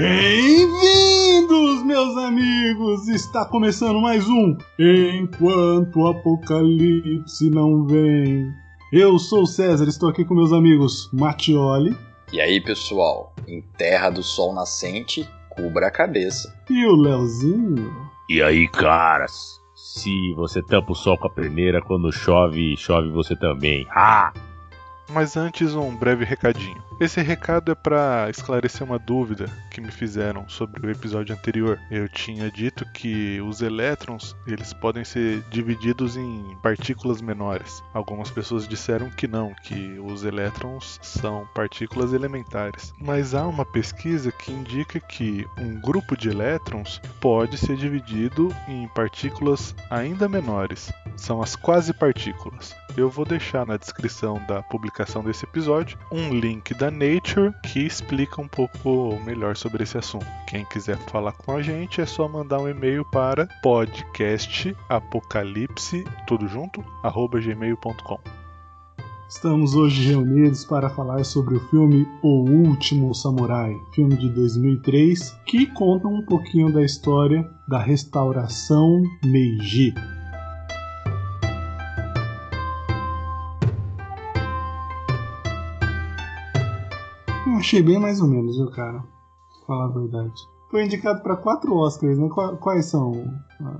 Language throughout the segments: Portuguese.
Bem-vindos, meus amigos! Está começando mais um Enquanto o Apocalipse Não Vem. Eu sou o César, estou aqui com meus amigos Matioli. E aí, pessoal? Em Terra do Sol Nascente, cubra a cabeça. E o Leozinho. E aí, caras? Se você tampa o sol com a peneira, quando chove, chove você também. Ah! Mas antes, um breve recadinho. Esse recado é para esclarecer uma dúvida que me fizeram sobre o episódio anterior. Eu tinha dito que os elétrons eles podem ser divididos em partículas menores. Algumas pessoas disseram que não, que os elétrons são partículas elementares. Mas há uma pesquisa que indica que um grupo de elétrons pode ser dividido em partículas ainda menores. São as quase partículas. Eu vou deixar na descrição da publicação desse episódio um link da Nature que explica um pouco melhor sobre esse assunto. Quem quiser falar com a gente é só mandar um e-mail para podcastapocalipse tudo junto gmail.com. Estamos hoje reunidos para falar sobre o filme O Último Samurai, filme de 2003, que conta um pouquinho da história da restauração Meiji. Achei bem mais ou menos, viu, cara? Pra falar a verdade. Foi indicado para quatro Oscars, né? Quais são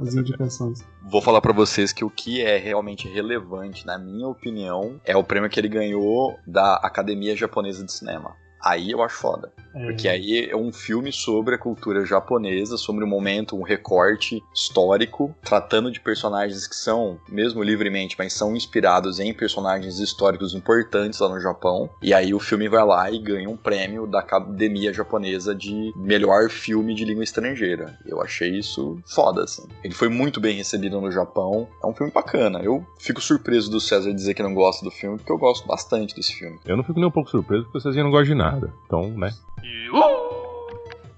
as indicações? Vou falar para vocês que o que é realmente relevante, na minha opinião, é o prêmio que ele ganhou da Academia Japonesa de Cinema. Aí eu acho foda. É. Porque aí é um filme sobre a cultura japonesa, sobre um momento, um recorte histórico, tratando de personagens que são, mesmo livremente, mas são inspirados em personagens históricos importantes lá no Japão. E aí o filme vai lá e ganha um prêmio da Academia Japonesa de melhor filme de língua estrangeira. Eu achei isso foda, assim. Ele foi muito bem recebido no Japão. É um filme bacana. Eu fico surpreso do César dizer que não gosta do filme, porque eu gosto bastante desse filme. Eu não fico nem um pouco surpreso, porque o César não gosta de nada. Então, né?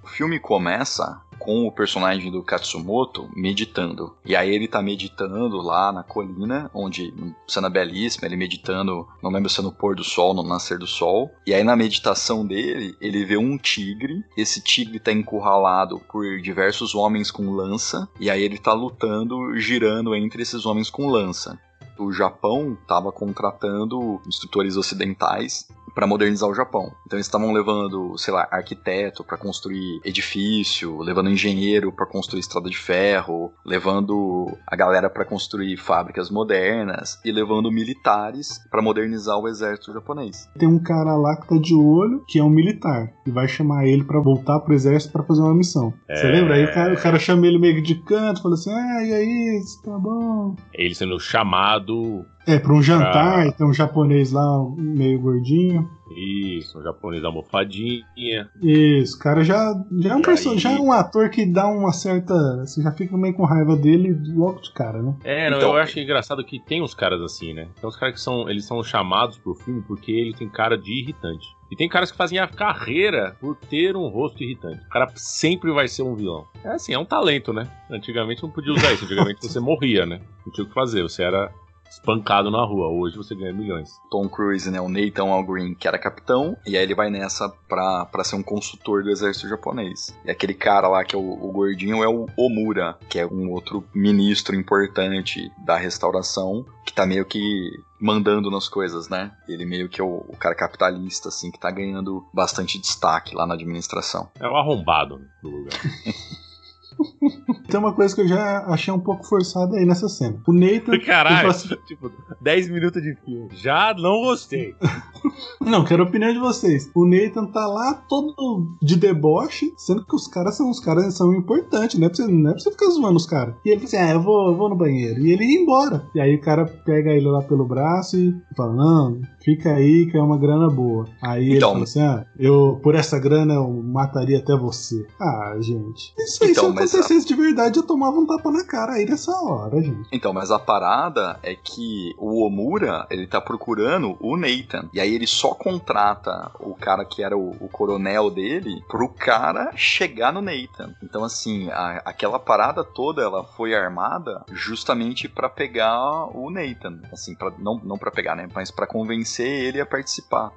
O filme começa com o personagem do Katsumoto meditando. E aí ele tá meditando lá na colina, onde, cena belíssima, ele meditando, não lembro se é no pôr do sol, no nascer do sol. E aí na meditação dele, ele vê um tigre. Esse tigre tá encurralado por diversos homens com lança. E aí ele tá lutando, girando entre esses homens com lança o Japão estava contratando instrutores ocidentais para modernizar o Japão. Então eles estavam levando, sei lá, arquiteto para construir edifício, levando engenheiro para construir estrada de ferro, levando a galera para construir fábricas modernas e levando militares para modernizar o exército japonês. Tem um cara lá que tá de olho, que é um militar, e vai chamar ele para voltar pro exército para fazer uma missão. É... Você lembra? Aí o cara, o cara chama ele meio de canto, fala assim: "Ah, e aí, tá bom?" Ele sendo chamado é, pra um jantar, pra... tem um japonês lá meio gordinho. Isso, um japonês almofadinha. Isso, cara já, já, é um person... já é um ator que dá uma certa. Você já fica meio com raiva dele logo de cara, né? É, não, então... eu acho engraçado que tem uns caras assim, né? Tem uns caras que são. Eles são chamados pro filme porque ele tem cara de irritante. E tem caras que fazem a carreira por ter um rosto irritante. O cara sempre vai ser um vilão. É assim, é um talento, né? Antigamente não podia usar isso. Antigamente você morria, né? Não tinha o que fazer. Você era espancado na rua. Hoje você ganha milhões. Tom Cruise, né? O Nathan Algreen, que era capitão, e aí ele vai nessa pra, pra ser um consultor do exército japonês. E aquele cara lá, que é o, o gordinho, é o Omura, que é um outro ministro importante da restauração, que tá meio que mandando nas coisas, né? Ele meio que é o, o, cara capitalista, assim, que tá ganhando bastante destaque lá na administração. É o arrombado do lugar. Tem uma coisa que eu já achei um pouco forçada aí nessa cena. O Nathan. Caralho, tipo, 10 minutos de filme. Já não gostei. não, quero a opinião de vocês. O Nathan tá lá todo de deboche, sendo que os caras são os caras são importantes, não é pra você, não é pra você ficar zoando os caras. E ele fala assim: ah, eu vou, eu vou no banheiro. E ele ia embora. E aí o cara pega ele lá pelo braço e fala: não, fica aí que é uma grana boa. Aí então, ele fala assim: ah, eu, por essa grana eu mataria até você. Ah, gente. Isso aí, então, mas acontecesse a... de verdade, eu tomava um tapa na cara aí nessa hora, gente. Então, mas a parada é que o Omura, ele tá procurando o Nathan. E aí ele só contrata o cara que era o, o coronel dele pro cara chegar no Nathan. Então, assim, a, aquela parada toda, ela foi armada justamente para pegar o Nathan. Assim, pra, não, não para pegar, né? Mas para convencer ele a participar.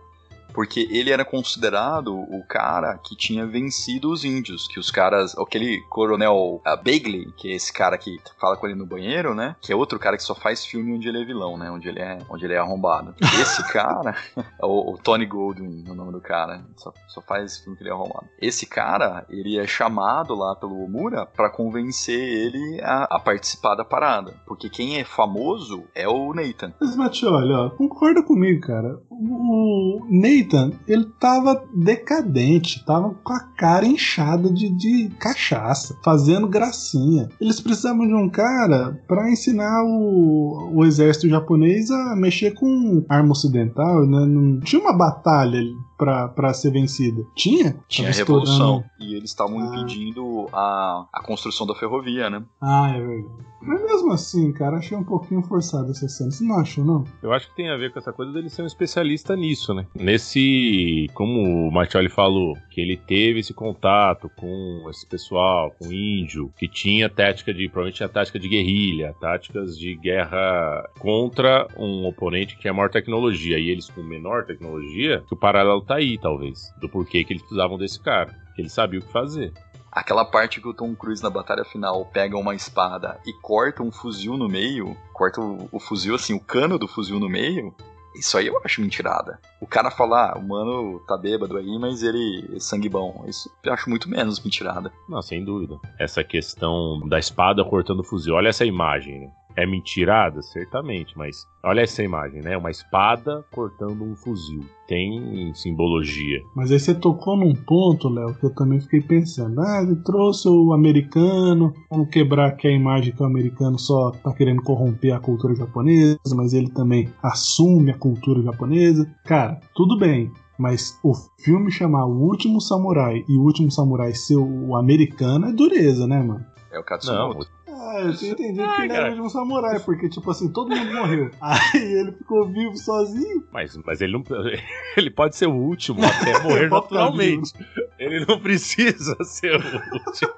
Porque ele era considerado o cara que tinha vencido os índios, que os caras, aquele coronel uh, Bagley, que é esse cara que fala com ele no banheiro, né? Que é outro cara que só faz filme onde ele é vilão, né? Onde ele é, onde ele é arrombado. Esse cara, o, o, Tony Goldwyn, o nome do cara, só, só faz filme que ele é arrombado. Esse cara, ele é chamado lá pelo Omura para convencer ele a, a, participar da parada, porque quem é famoso é o Nathan. Mas Matioli, ó, concorda comigo, cara. O Nathan, ele tava decadente, tava com a cara inchada de, de cachaça, fazendo gracinha. Eles precisavam de um cara para ensinar o, o exército japonês a mexer com arma ocidental, né? Não tinha uma batalha para ser vencida. Tinha? Tinha revolução. E eles estavam ah. impedindo a, a construção da ferrovia, né? Ah, é verdade. Mas mesmo assim, cara, achei um pouquinho forçado essa cena. Você não achou, não? Eu acho que tem a ver com essa coisa dele ser um especialista nisso, né? Nesse. Como o Martioli falou, que ele teve esse contato com esse pessoal, com o índio, que tinha tática de. Provavelmente tinha tática de guerrilha, táticas de guerra contra um oponente que tinha maior tecnologia. E eles com menor tecnologia, que o paralelo tá aí, talvez. Do porquê que eles precisavam desse cara. Que ele sabia o que fazer. Aquela parte que o Tom Cruise na batalha final pega uma espada e corta um fuzil no meio, corta o, o fuzil assim, o cano do fuzil no meio, isso aí eu acho mentirada. O cara fala, ah, o mano tá bêbado aí, mas ele é sangue bom. Isso eu acho muito menos mentirada. Não, sem dúvida. Essa questão da espada cortando o fuzil, olha essa imagem, né? É mentirada? Certamente, mas olha essa imagem, né? Uma espada cortando um fuzil. Tem simbologia. Mas aí você tocou num ponto, Léo, que eu também fiquei pensando. Ah, ele trouxe o americano, vamos quebrar aqui a imagem que o americano só tá querendo corromper a cultura japonesa, mas ele também assume a cultura japonesa. Cara, tudo bem. Mas o filme chamar O Último Samurai e O Último Samurai ser o americano é dureza, né, mano? É o Katsumoto. Não, ah, eu tinha entendido que ele era de um samurai, porque, tipo assim, todo mundo morreu. Aí ele ficou vivo sozinho. Mas, mas ele não. Ele pode ser o último até morrer naturalmente. Ele não precisa ser o último.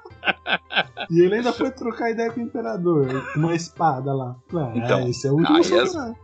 e ele ainda foi trocar ideia com o imperador, com uma espada lá. Ah, então, esse é o último samurai.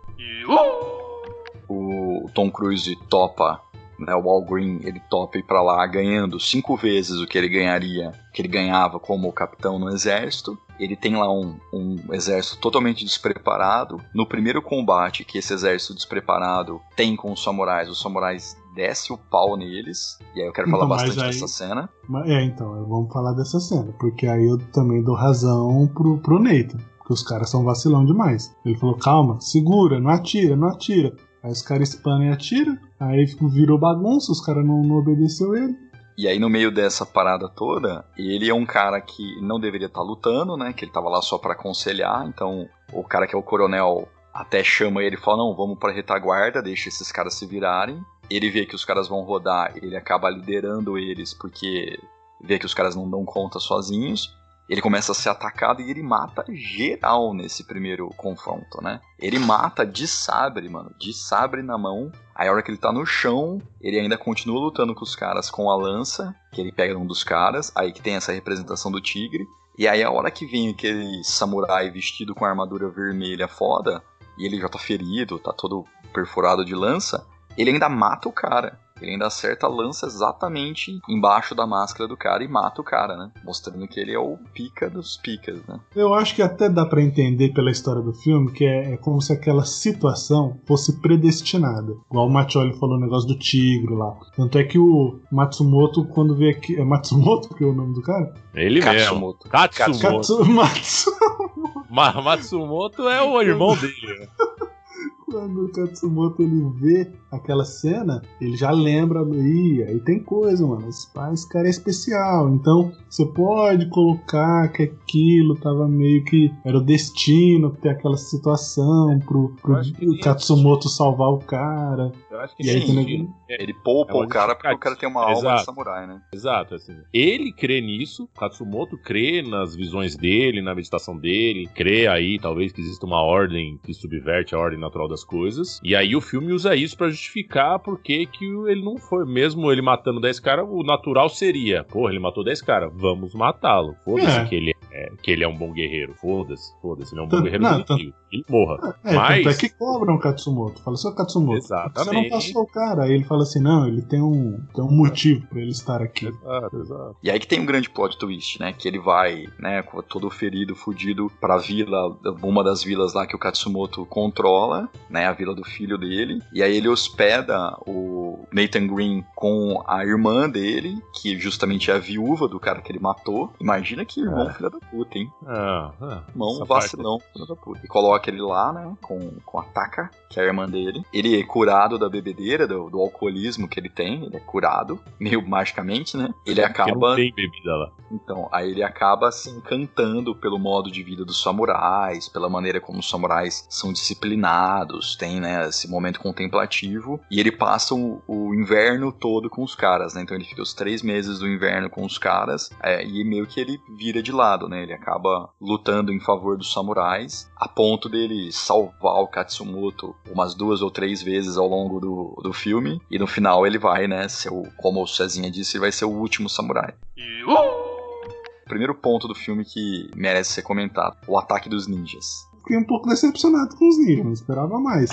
O Tom Cruise topa né, o Al Green ele topa ir para lá ganhando cinco vezes o que ele ganharia, que ele ganhava como capitão no exército. Ele tem lá um, um exército totalmente despreparado. No primeiro combate que esse exército despreparado tem com os samurais, os samurais desce o pau neles. E aí eu quero falar então, bastante aí, dessa cena. É, então, vamos falar dessa cena, porque aí eu também dou razão pro, pro Nathan. Porque os caras são vacilão demais. Ele falou: calma, segura, não atira, não atira. Aí os caras spamam e atiram. Aí virou bagunça, os caras não, não obedeceu ele. E aí, no meio dessa parada toda, ele é um cara que não deveria estar tá lutando, né? Que ele tava lá só para aconselhar. Então, o cara que é o coronel até chama ele e fala: Não, vamos pra retaguarda, deixa esses caras se virarem. Ele vê que os caras vão rodar, ele acaba liderando eles porque vê que os caras não dão conta sozinhos ele começa a ser atacado e ele mata geral nesse primeiro confronto, né? Ele mata de sabre, mano, de sabre na mão. Aí a hora que ele tá no chão, ele ainda continua lutando com os caras com a lança, que ele pega um dos caras, aí que tem essa representação do tigre. E aí a hora que vem aquele samurai vestido com a armadura vermelha foda, e ele já tá ferido, tá todo perfurado de lança, ele ainda mata o cara. Ele ainda acerta, lança exatamente embaixo da máscara do cara e mata o cara, né? Mostrando que ele é o pica dos picas, né? Eu acho que até dá para entender pela história do filme que é, é, como se aquela situação fosse predestinada. Igual o Machioli falou o negócio do tigre lá. Tanto é que o Matsumoto, quando vê aqui. É Matsumoto que é o nome do cara? Ele Katsumoto. mesmo. Katsumoto. Katsumoto. Matsumoto. Matsumoto é o irmão dele. Quando o Katsumoto ele vê aquela cena, ele já lembra, Ih, aí tem coisa, mano. Esse, esse cara é especial. Então, você pode colocar que aquilo tava meio que. Era o destino ter aquela situação pro, pro Katsumoto salvar o cara. Eu acho que e aí, sim, ele poupa é o cara porque o cara tem uma Exato. alma de samurai, né? Exato, assim. Ele crê nisso, Katsumoto crê nas visões dele, na meditação dele, crê aí, talvez, que exista uma ordem que subverte a ordem natural das coisas. E aí o filme usa isso para justificar porque que ele não foi. Mesmo ele matando 10 caras, o natural seria, porra, ele matou 10 caras, vamos matá-lo. Foda-se é. que ele é é, que ele é um bom guerreiro. Foda-se, foda-se, ele é um bom Tanto- guerreiro não, do tio. Ele morra. É, Mas- tanto é que cobram o Katsumoto. Fala, seu Katsumoto, Exatamente. você não passou o cara. Aí ele fala assim, não, ele tem um, tem um motivo pra ele estar aqui. Exato, exato. E aí que tem um grande plot twist, né? Que ele vai, né, com todo ferido, fudido, pra vila, uma das vilas lá que o Katsumoto controla, né? A vila do filho dele. E aí ele hospeda o Nathan Green com a irmã dele, que justamente é a viúva do cara que ele matou. Imagina que irmão É. filho da puta, hein? Ah, ah, Irmão essa parte- vacilão, filho da puta. E coloca ele lá, né? Com, com a Taka, que é a irmã dele. Ele é curado da bebedeira, do, do alcoolismo que ele tem. Ele é curado, meio magicamente, né? Ele acaba. não tem bebida lá. Então, aí ele acaba se encantando pelo modo de vida dos samurais, pela maneira como os samurais são disciplinados, tem, né, esse momento contemplativo, e ele passa o, o inverno todo com os caras, né, então ele fica os três meses do inverno com os caras, é, e meio que ele vira de lado, né, ele acaba lutando em favor dos samurais, a ponto dele salvar o Katsumoto umas duas ou três vezes ao longo do, do filme, e no final ele vai, né, ser o, como o Cezinha disse, ele vai ser o último samurai. Primeiro ponto do filme que merece ser comentado: o ataque dos ninjas. Fiquei um pouco decepcionado com os ninjas, não esperava mais.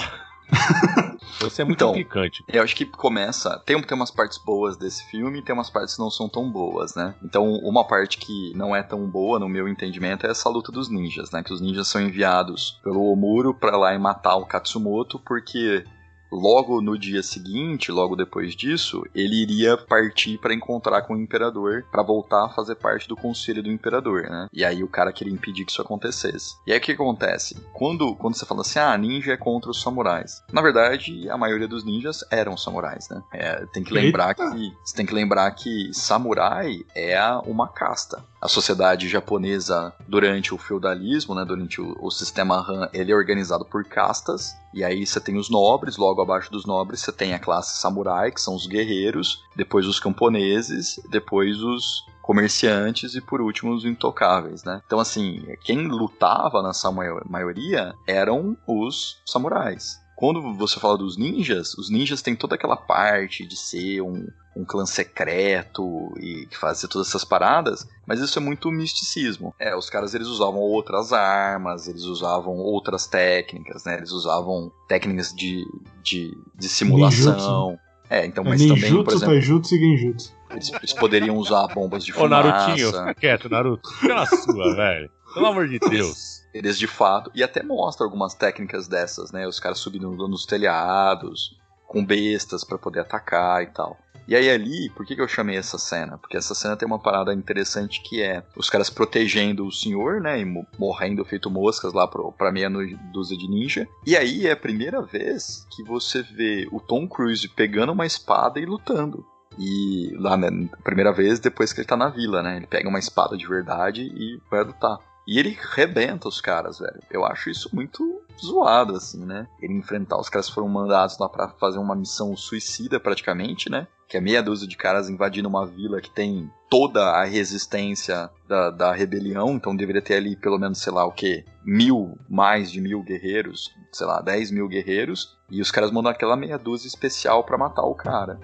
Você é muito Então, implicante. Eu acho que começa. Tem, tem umas partes boas desse filme e tem umas partes que não são tão boas, né? Então, uma parte que não é tão boa, no meu entendimento, é essa luta dos ninjas, né? Que os ninjas são enviados pelo Omuro pra lá e matar o Katsumoto, porque logo no dia seguinte, logo depois disso, ele iria partir pra encontrar com o imperador pra voltar a fazer parte do conselho do imperador, né? E aí o cara queria impedir que isso acontecesse. E aí o que acontece? Quando, quando você fala assim, ah, ninja é contra os samurais. Na verdade, a maioria dos ninjas eram samurais, né? É, tem que lembrar Eita. que você tem que lembrar que samurai é uma casta. A sociedade japonesa durante o feudalismo, né, durante o, o sistema Han, ele é organizado por castas. E aí você tem os nobres, logo abaixo dos nobres você tem a classe samurai, que são os guerreiros, depois os camponeses, depois os comerciantes e por último os intocáveis, né? Então assim, quem lutava nessa maio- maioria eram os samurais. Quando você fala dos ninjas, os ninjas têm toda aquela parte de ser um, um clã secreto e fazer todas essas paradas, mas isso é muito misticismo. É, os caras eles usavam outras armas, eles usavam outras técnicas, né? Eles usavam técnicas de, de, de simulação. É, então, É mas também, por ninjutsu, exemplo, taijutsu e genjutsu. eles, eles poderiam usar bombas de Ô, fumaça. Narutinho, fica quieto, Naruto. Fica na sua, velho. Pelo amor de Deus. Eles de fato, e até mostra algumas técnicas dessas, né? Os caras subindo nos telhados, com bestas pra poder atacar e tal. E aí ali, por que, que eu chamei essa cena? Porque essa cena tem uma parada interessante que é os caras protegendo o senhor, né? E mo- morrendo feito moscas lá pro, pra meia dúzia de ninja. E aí é a primeira vez que você vê o Tom Cruise pegando uma espada e lutando. E lá, né, primeira vez depois que ele tá na vila, né? Ele pega uma espada de verdade e vai lutar. E ele rebenta os caras, velho. Eu acho isso muito zoado, assim, né? Ele enfrentar os caras que foram mandados lá pra fazer uma missão suicida, praticamente, né? Que é meia dúzia de caras invadindo uma vila que tem toda a resistência da, da rebelião. Então deveria ter ali pelo menos, sei lá, o quê? Mil, mais de mil guerreiros. Sei lá, dez mil guerreiros. E os caras mandam aquela meia dúzia especial pra matar o cara.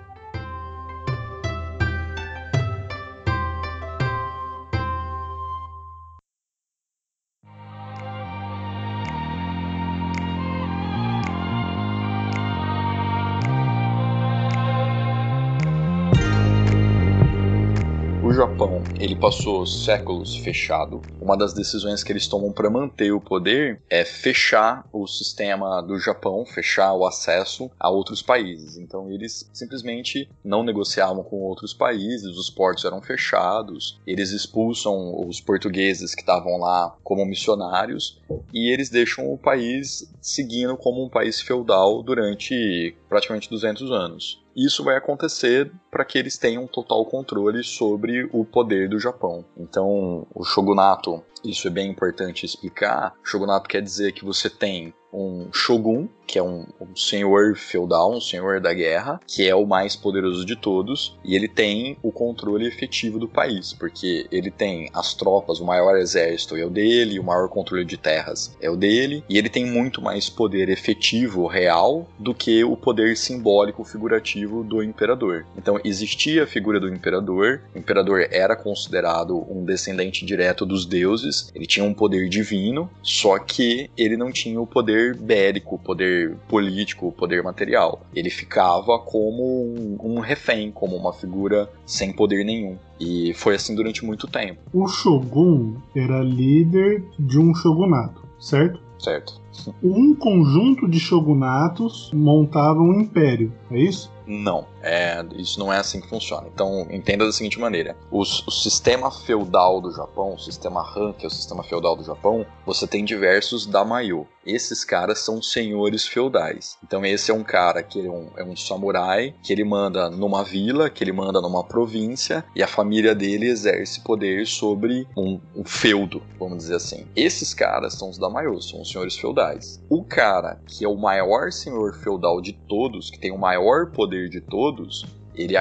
Ele passou séculos fechado. Uma das decisões que eles tomam para manter o poder é fechar o sistema do Japão, fechar o acesso a outros países. Então eles simplesmente não negociavam com outros países, os portos eram fechados, eles expulsam os portugueses que estavam lá como missionários e eles deixam o país seguindo como um país feudal durante praticamente 200 anos. Isso vai acontecer para que eles tenham total controle sobre o poder do Japão. Então, o shogunato, isso é bem importante explicar. Shogunato quer dizer que você tem um shogun, que é um, um, senhor feudal, um senhor da guerra, que é o mais poderoso de todos, e ele tem o controle efetivo do país, porque ele tem as tropas, o maior exército é o dele, o maior controle de terras é o dele, e ele tem muito mais poder efetivo, real, do que o poder simbólico, figurativo do imperador. Então existia a figura do imperador, o imperador era considerado um descendente direto dos deuses, ele tinha um poder divino, só que ele não tinha o poder bélico, o poder político, o poder material. Ele ficava como um, um refém, como uma figura sem poder nenhum. E foi assim durante muito tempo. O Shogun era líder de um shogunato, certo? Certo. Um conjunto de shogunatos montava um império, é isso? Não, é, isso não é assim que funciona. Então, entenda da seguinte maneira: os, o sistema feudal do Japão, o sistema Han, que é o sistema feudal do Japão, você tem diversos daimyo. Esses caras são senhores feudais. Então, esse é um cara que é um, é um samurai, que ele manda numa vila, que ele manda numa província, e a família dele exerce poder sobre um, um feudo, vamos dizer assim. Esses caras são os daimyo, são os senhores feudais. O cara que é o maior senhor feudal de todos, que tem o maior poder poder de todos, ele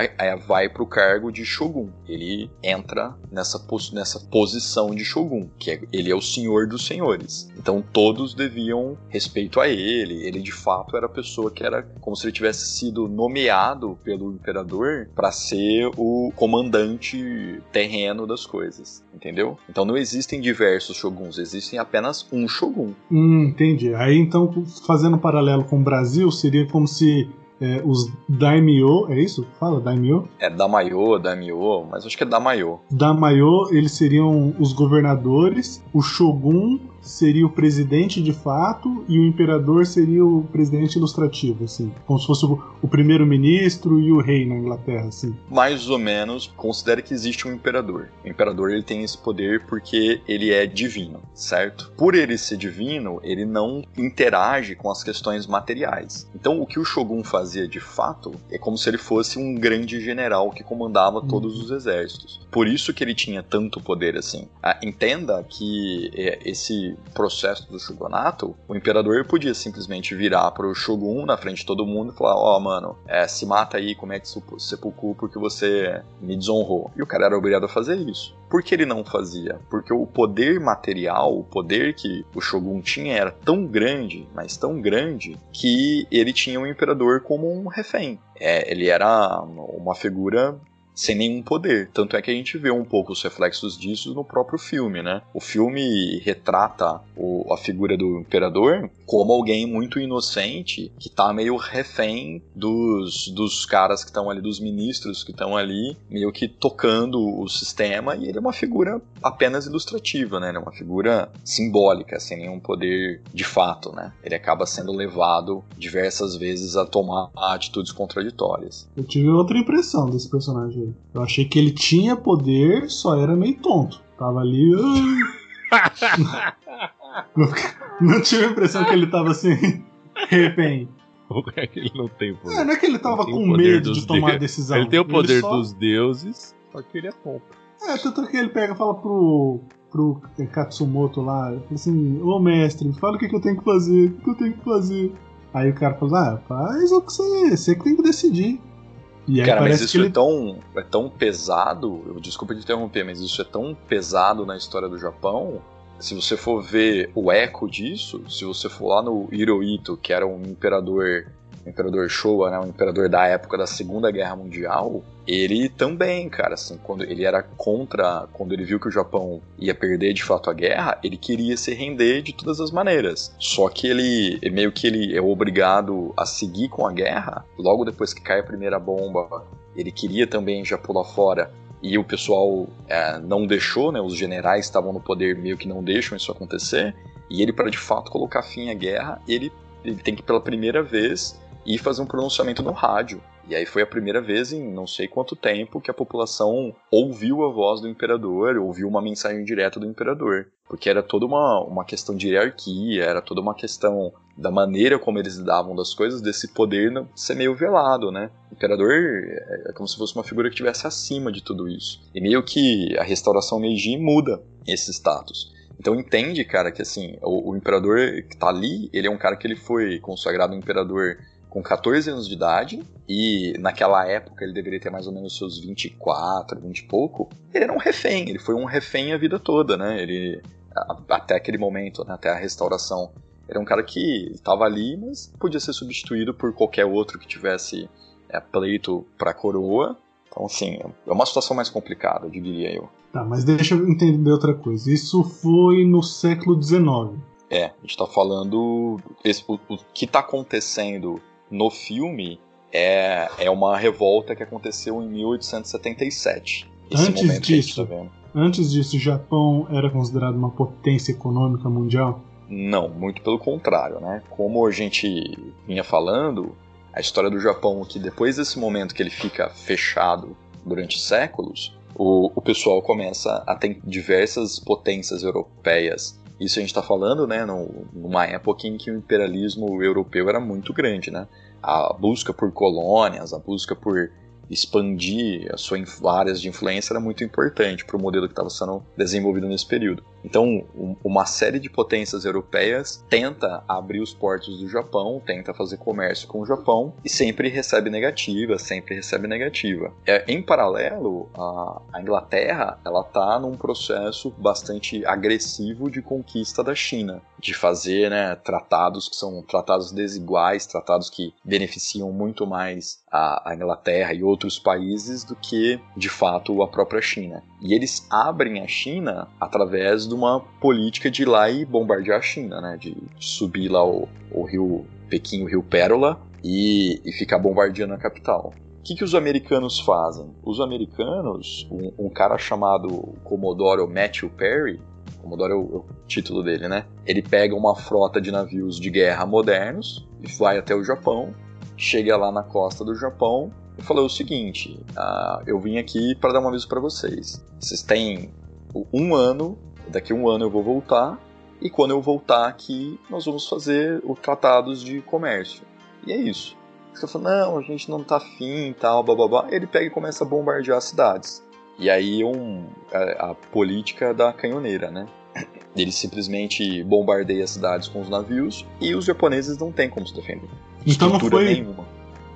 vai para o cargo de Shogun. Ele entra nessa, pos nessa posição de Shogun, que é, ele é o senhor dos senhores. Então todos deviam respeito a ele. Ele de fato era a pessoa que era como se ele tivesse sido nomeado pelo imperador para ser o comandante terreno das coisas, entendeu? Então não existem diversos shoguns, existem apenas um shogun. Hum, entendi. Aí então fazendo um paralelo com o Brasil seria como se é, os Daimyo, é isso? Fala, Daimyo? É Damayo, Daimyo, mas acho que é Damayo. Damayo, eles seriam os governadores, o Shogun seria o presidente de fato e o imperador seria o presidente ilustrativo, assim. Como se fosse o, o primeiro-ministro e o rei na Inglaterra, assim. Mais ou menos, considere que existe um imperador. O imperador ele tem esse poder porque ele é divino, certo? Por ele ser divino, ele não interage com as questões materiais. Então, o que o Shogun fazia de fato é como se ele fosse um grande general que comandava uhum. todos os exércitos. Por isso que ele tinha tanto poder assim. Ah, entenda que é, esse processo do shogunato, o imperador podia simplesmente virar pro shogun na frente de todo mundo e falar: Ó, oh, mano, é, se mata aí, comete sepulcro porque você me desonrou. E o cara era obrigado a fazer isso. Por que ele não fazia? Porque o poder material, o poder que o shogun tinha era tão grande, mas tão grande, que ele tinha o imperador como um refém. É, ele era uma figura sem nenhum poder. Tanto é que a gente vê um pouco os reflexos disso no próprio filme, né? O filme retrata o, a figura do imperador como alguém muito inocente que tá meio refém dos, dos caras que estão ali, dos ministros que estão ali, meio que tocando o sistema, e ele é uma figura apenas ilustrativa, né? Ele é uma figura simbólica, sem nenhum poder de fato, né? Ele acaba sendo levado diversas vezes a tomar atitudes contraditórias. Eu tive outra impressão desse personagem Eu achei que ele tinha poder, só era meio tonto. Tava ali. não tive a impressão que ele tava assim, refém. É que ele não tem poder. É, não é que ele tava com medo de tomar de... decisão. Ele tem o poder só... dos deuses, só que ele é tonto. É, tanto que ele pega e fala pro, pro Katsumoto lá, assim, ô mestre, me fala o que, que eu tenho que fazer, o que eu tenho que fazer. Aí o cara fala, ah, faz o que você, você que tem que decidir. Cara, mas isso ele... é, tão, é tão pesado, eu, desculpa te interromper, mas isso é tão pesado na história do Japão. Se você for ver o eco disso, se você for lá no Hirohito, que era um imperador o imperador Showa, né, o imperador da época da Segunda Guerra Mundial, ele também, cara, assim, quando ele era contra, quando ele viu que o Japão ia perder de fato a guerra, ele queria se render de todas as maneiras. Só que ele, meio que ele é obrigado a seguir com a guerra, logo depois que cai a primeira bomba, ele queria também já pular fora e o pessoal é, não deixou, né? Os generais estavam no poder meio que não deixam isso acontecer. E ele, para de fato colocar fim à guerra, ele, ele tem que pela primeira vez e fazer um pronunciamento no rádio. E aí foi a primeira vez em não sei quanto tempo que a população ouviu a voz do imperador, ouviu uma mensagem direta do imperador. Porque era toda uma, uma questão de hierarquia, era toda uma questão da maneira como eles lidavam das coisas, desse poder ser meio velado, né? O imperador é, é como se fosse uma figura que estivesse acima de tudo isso. E meio que a restauração Meiji muda esse status. Então entende, cara, que assim, o, o imperador que tá ali, ele é um cara que ele foi consagrado imperador com 14 anos de idade, e naquela época ele deveria ter mais ou menos seus 24, 20 e pouco, ele era um refém, ele foi um refém a vida toda, né? Ele, a, até aquele momento, né, até a restauração, era um cara que estava ali, mas podia ser substituído por qualquer outro que tivesse é, pleito para a coroa. Então, assim, é uma situação mais complicada, diria eu. Tá, mas deixa eu entender outra coisa. Isso foi no século XIX. É, a gente está falando. Esse, o, o, que está acontecendo no filme é, é uma revolta que aconteceu em 1877. Esse antes disso, tá. Antes disso, o Japão era considerado uma potência econômica mundial? Não, muito pelo contrário, né? Como a gente vinha falando, a história do Japão, que depois desse momento que ele fica fechado durante séculos, o, o pessoal começa a ter diversas potências europeias. Isso a gente está falando, né, numa época em que o imperialismo europeu era muito grande, né? A busca por colônias, a busca por expandir a sua áreas de influência era muito importante para o modelo que estava sendo desenvolvido nesse período. Então, uma série de potências europeias tenta abrir os portos do Japão, tenta fazer comércio com o Japão e sempre recebe negativa, sempre recebe negativa. É, em paralelo, a, Inglaterra ela está num processo bastante agressivo de conquista da China, de fazer né, tratados que são tratados desiguais, tratados que beneficiam muito mais a, a Inglaterra e outros países do que de fato a própria China. E eles abrem a China através do uma política de ir lá e bombardear a China, né? De subir lá o, o rio Pequim, o rio Pérola, e, e ficar bombardeando a capital. O que, que os americanos fazem? Os americanos, um, um cara chamado Commodore Matthew Perry, Commodore é o, é o, título dele, né? Ele pega uma frota de navios de guerra modernos e vai até o Japão, chega lá na costa do Japão e falou o seguinte: uh, eu vim aqui para dar um aviso para vocês. Vocês têm um ano daqui a um ano eu vou voltar, e quando eu voltar aqui, nós vamos fazer o tratados de comércio. E é isso. Você fala, não, a gente não tá afim e tal, blá. Ele pega e começa a bombardear as cidades. E aí um, a, a política da canhoneira, né? Ele simplesmente bombardeia as cidades com os navios e os japoneses não têm como se defender. Então não foi, nenhuma.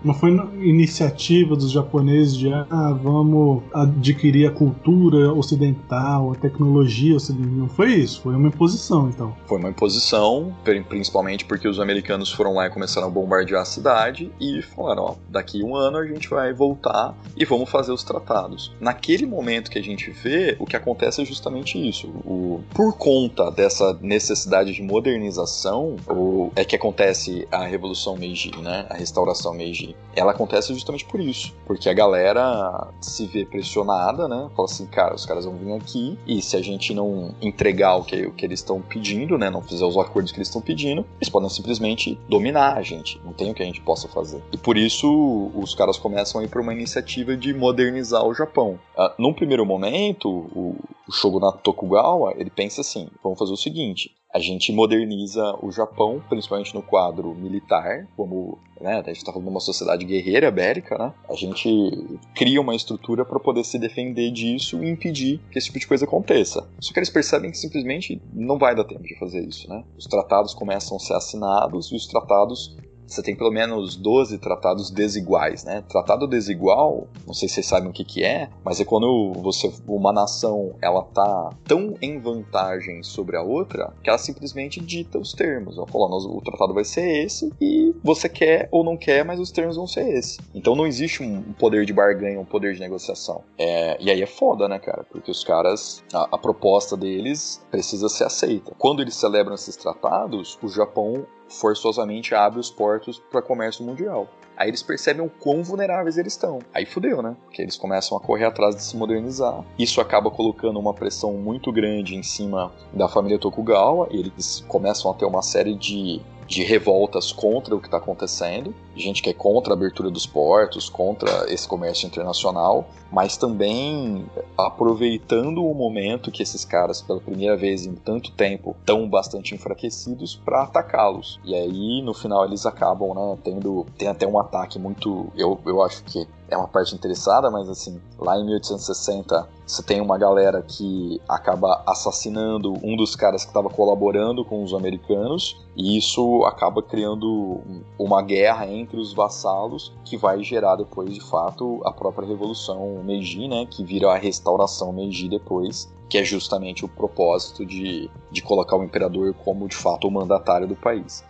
Não foi iniciativa dos japoneses de ah, vamos adquirir a cultura ocidental, a tecnologia ocidental. Não foi isso, foi uma imposição então. Foi uma imposição, principalmente porque os americanos foram lá e começaram a bombardear a cidade e falaram: ó, daqui um ano a gente vai voltar e vamos fazer os tratados. Naquele momento que a gente vê, o que acontece é justamente isso. O, por conta dessa necessidade de modernização, o, é que acontece a Revolução Meiji, né? A restauração Meiji ela acontece justamente por isso. Porque a galera se vê pressionada, né? Fala assim, cara, os caras vão vir aqui e se a gente não entregar o que, o que eles estão pedindo, né? Não fizer os acordos que eles estão pedindo, eles podem simplesmente dominar a gente. Não tem o que a gente possa fazer. E por isso os caras começam a ir para uma iniciativa de modernizar o Japão. Uh, num primeiro momento, o, o Shogunato Tokugawa, ele pensa assim, vamos fazer o seguinte, a gente moderniza o Japão, principalmente no quadro militar, como né, a gente está falando de uma sociedade guerreira, bélica, né? A gente cria uma estrutura para poder se defender disso e impedir que esse tipo de coisa aconteça. Só que eles percebem que simplesmente não vai dar tempo de fazer isso, né? Os tratados começam a ser assinados e os tratados você tem pelo menos 12 tratados desiguais, né? Tratado desigual, não sei se vocês sabem o que, que é, mas é quando você, uma nação ela tá tão em vantagem sobre a outra que ela simplesmente dita os termos. Ela fala, o tratado vai ser esse e você quer ou não quer, mas os termos vão ser esse. Então não existe um poder de barganha, um poder de negociação. É, e aí é foda, né, cara? Porque os caras, a, a proposta deles precisa ser aceita. Quando eles celebram esses tratados, o Japão forçosamente abre os portos para comércio mundial. Aí eles percebem o quão vulneráveis eles estão. Aí fudeu, né? Porque eles começam a correr atrás de se modernizar. Isso acaba colocando uma pressão muito grande em cima da família Tokugawa. Eles começam a ter uma série de de revoltas contra o que está acontecendo, gente que é contra a abertura dos portos, contra esse comércio internacional, mas também aproveitando o momento que esses caras, pela primeira vez em tanto tempo, estão bastante enfraquecidos para atacá-los. E aí, no final, eles acabam, né, tendo. Tem até um ataque muito. Eu, eu acho que é uma parte interessada, mas assim, lá em 1860 você tem uma galera que acaba assassinando um dos caras que estava colaborando com os americanos, e isso acaba criando uma guerra entre os vassalos que vai gerar depois, de fato, a própria Revolução Meiji, né, que vira a restauração Meiji depois, que é justamente o propósito de, de colocar o imperador como, de fato, o mandatário do país.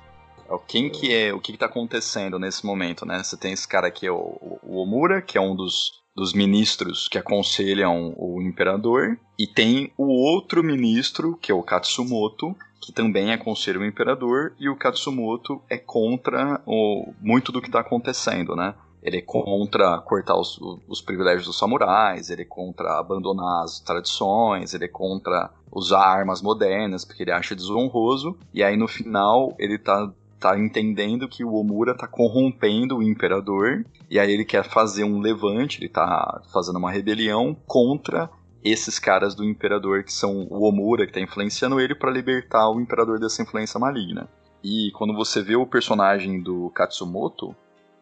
Quem que é, o que está acontecendo nesse momento, né? Você tem esse cara aqui, é o, o Omura, que é um dos, dos ministros que aconselham o imperador, e tem o outro ministro, que é o Katsumoto, que também aconselha o imperador, e o Katsumoto é contra o, muito do que está acontecendo, né? Ele é contra cortar os, os, privilégios dos samurais, ele é contra abandonar as tradições, ele é contra usar armas modernas, porque ele acha desonroso. E aí no final ele tá tá entendendo que o Omura tá corrompendo o imperador e aí ele quer fazer um levante, ele tá fazendo uma rebelião contra esses caras do imperador que são o Omura que tá influenciando ele para libertar o imperador dessa influência maligna. E quando você vê o personagem do Katsumoto,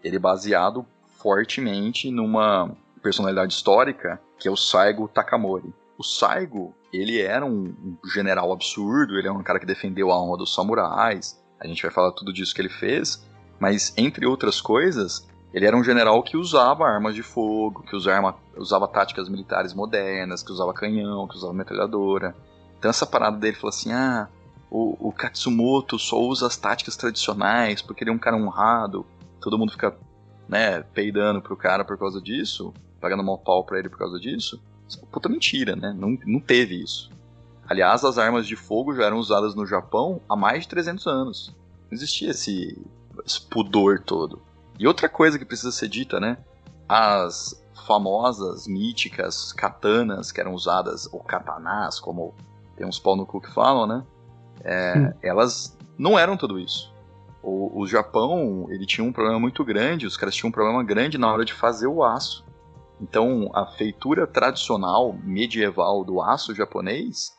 ele é baseado fortemente numa personalidade histórica que é o Saigo Takamori. O Saigo, ele era um general absurdo, ele é um cara que defendeu a honra dos samurais, a gente vai falar tudo disso que ele fez, mas entre outras coisas, ele era um general que usava armas de fogo, que usava, usava táticas militares modernas, que usava canhão, que usava metralhadora. Então essa parada dele falou assim: ah, o, o Katsumoto só usa as táticas tradicionais porque ele é um cara honrado. Todo mundo fica, né, peidando pro cara por causa disso, pagando mal pau pra ele por causa disso. Isso é puta mentira, né? Não, não teve isso. Aliás, as armas de fogo já eram usadas no Japão há mais de 300 anos. Não existia esse, esse pudor todo. E outra coisa que precisa ser dita, né? As famosas, míticas katanas que eram usadas, ou katanás, como tem uns pau no cu que falam, né? É, elas não eram tudo isso. O, o, Japão, ele tinha um problema muito grande, os caras tinham um problema grande na hora de fazer o aço. Então, a feitura tradicional medieval do aço japonês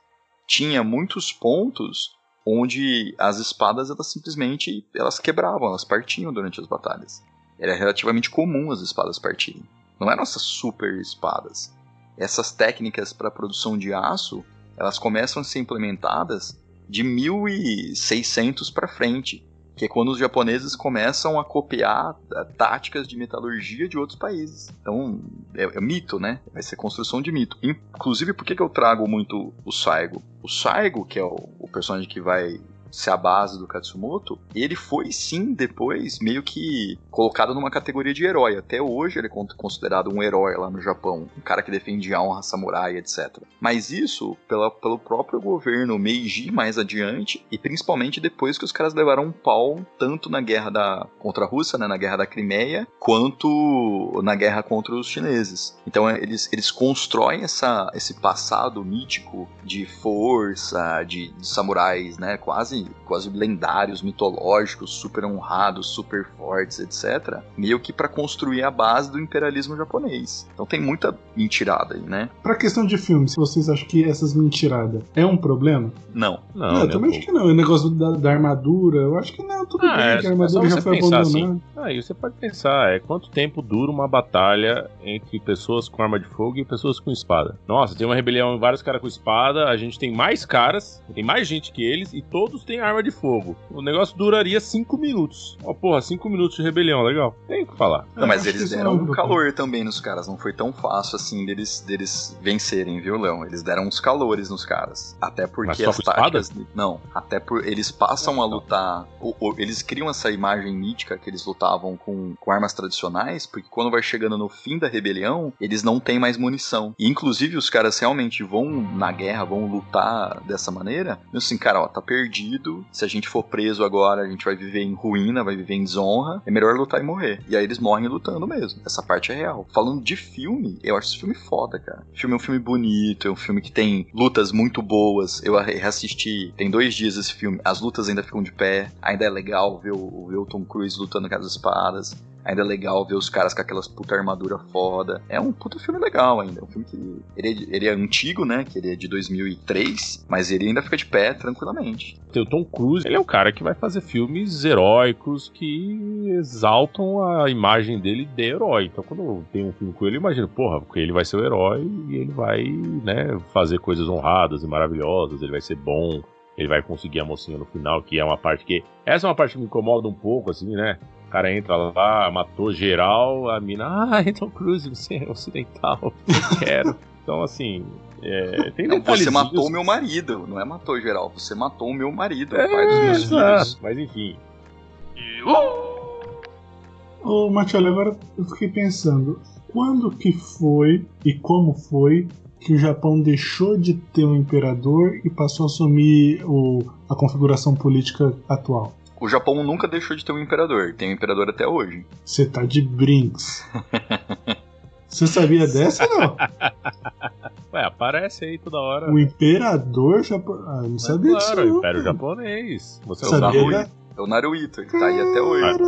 tinha muitos pontos onde as espadas elas simplesmente elas quebravam, elas partiam durante as batalhas. Era relativamente comum as espadas partirem. Não eram essas super espadas. Essas técnicas para produção de aço, elas começam a ser implementadas de 1600 para frente que é quando os japoneses começam a copiar eh, táticas de metalurgia de outros países. Então, é, é mito, né? Vai ser construção de mito. Inclusive, por que, que eu trago muito o Saigo? O Saigo, que é o, o personagem que vai ser a base do Katsumoto, ele foi sim depois meio que colocado numa categoria de herói. Até hoje ele é considerado um herói lá no Japão, um cara que defende a honra samurai, etc. Mas isso pela, pelo próprio governo Meiji mais adiante e principalmente depois que os caras levaram um pau tanto na guerra da contra a Rússia, né, na guerra da Crimeia, quanto na guerra contra os chineses. Então eles, eles constroem essa, esse passado mítico de força, de, de samurais, né, quase quase, quase lendários, mitológicos, super honrados, super fortes, etc. Meio que para construir a base do imperialismo japonês. Então tem muita mentirada aí, né? Pra questão de filmes, vocês acham que essas mentiradas é um problema? Não. Não, não eu também acho que não. O negócio da, da, armadura, eu acho que não, tudo ah, bem, é, que a armadura já foi abandonada. Assim, aí você pode pensar, é quanto tempo dura uma batalha entre pessoas com arma de fogo e pessoas com espada? Nossa, tem uma rebelião, vários caras com espada, a gente tem mais caras, tem mais gente que eles, e todos tem arma de fogo. O negócio duraria 5 minutos. Ó, oh, porra, 5 minutos de rebelião, legal. Tem que falar. Não, mas eles deram um calor também nos caras. Não foi tão fácil assim deles, deles vencerem, viu, Leão? Eles deram uns calores nos caras. Até porque as táticas. Espada? Não, até por. Eles passam a lutar. Ou, ou, eles criam essa imagem mítica que eles lutavam com, com armas tradicionais, porque quando vai chegando no fim da rebelião, eles não têm mais munição. E inclusive os caras realmente vão na guerra, vão lutar dessa maneira. E assim, cara, ó, tá perdido se a gente for preso agora, a gente vai viver em ruína, vai viver em desonra. É melhor lutar e morrer. E aí eles morrem lutando mesmo. Essa parte é real. Falando de filme, eu acho esse filme foda, cara. O filme é um filme bonito, é um filme que tem lutas muito boas. Eu reassisti, tem dois dias esse filme. As lutas ainda ficam de pé. Ainda é legal ver o, ver o Tom Cruise lutando com as espadas Ainda é legal ver os caras com aquelas puta armadura foda. É um puta filme legal ainda. É um filme que. Ele é, ele é antigo, né? Que ele é de 2003, mas ele ainda fica de pé tranquilamente. Tem o Tom Cruise, ele é o cara que vai fazer filmes heróicos que exaltam a imagem dele de herói. Então quando tem um filme com ele, eu imagino, porra, porque ele vai ser o herói e ele vai, né, fazer coisas honradas e maravilhosas, ele vai ser bom, ele vai conseguir a mocinha no final, que é uma parte que. Essa é uma parte que me incomoda um pouco, assim, né? O cara entra lá, matou geral, a mina, ah, então Cruise, você é ocidental, eu quero. então, assim, é, tem não, Você matou o meu marido, não é matou geral, você matou o meu marido, é, pai dos meus filhos. Mas enfim. Ô, Matioli, agora eu fiquei pensando, quando que foi e como foi que o Japão deixou de ter um imperador e passou a assumir o, a configuração política atual? O Japão nunca deixou de ter um imperador, tem um imperador até hoje. Você tá de brinks. Você sabia dessa não? Ué, aparece aí toda hora. O imperador japonês. Ah, não sabia claro, disso. Claro, o império japonês. Você sabia da... É o Naruhito, ele tá aí até hoje.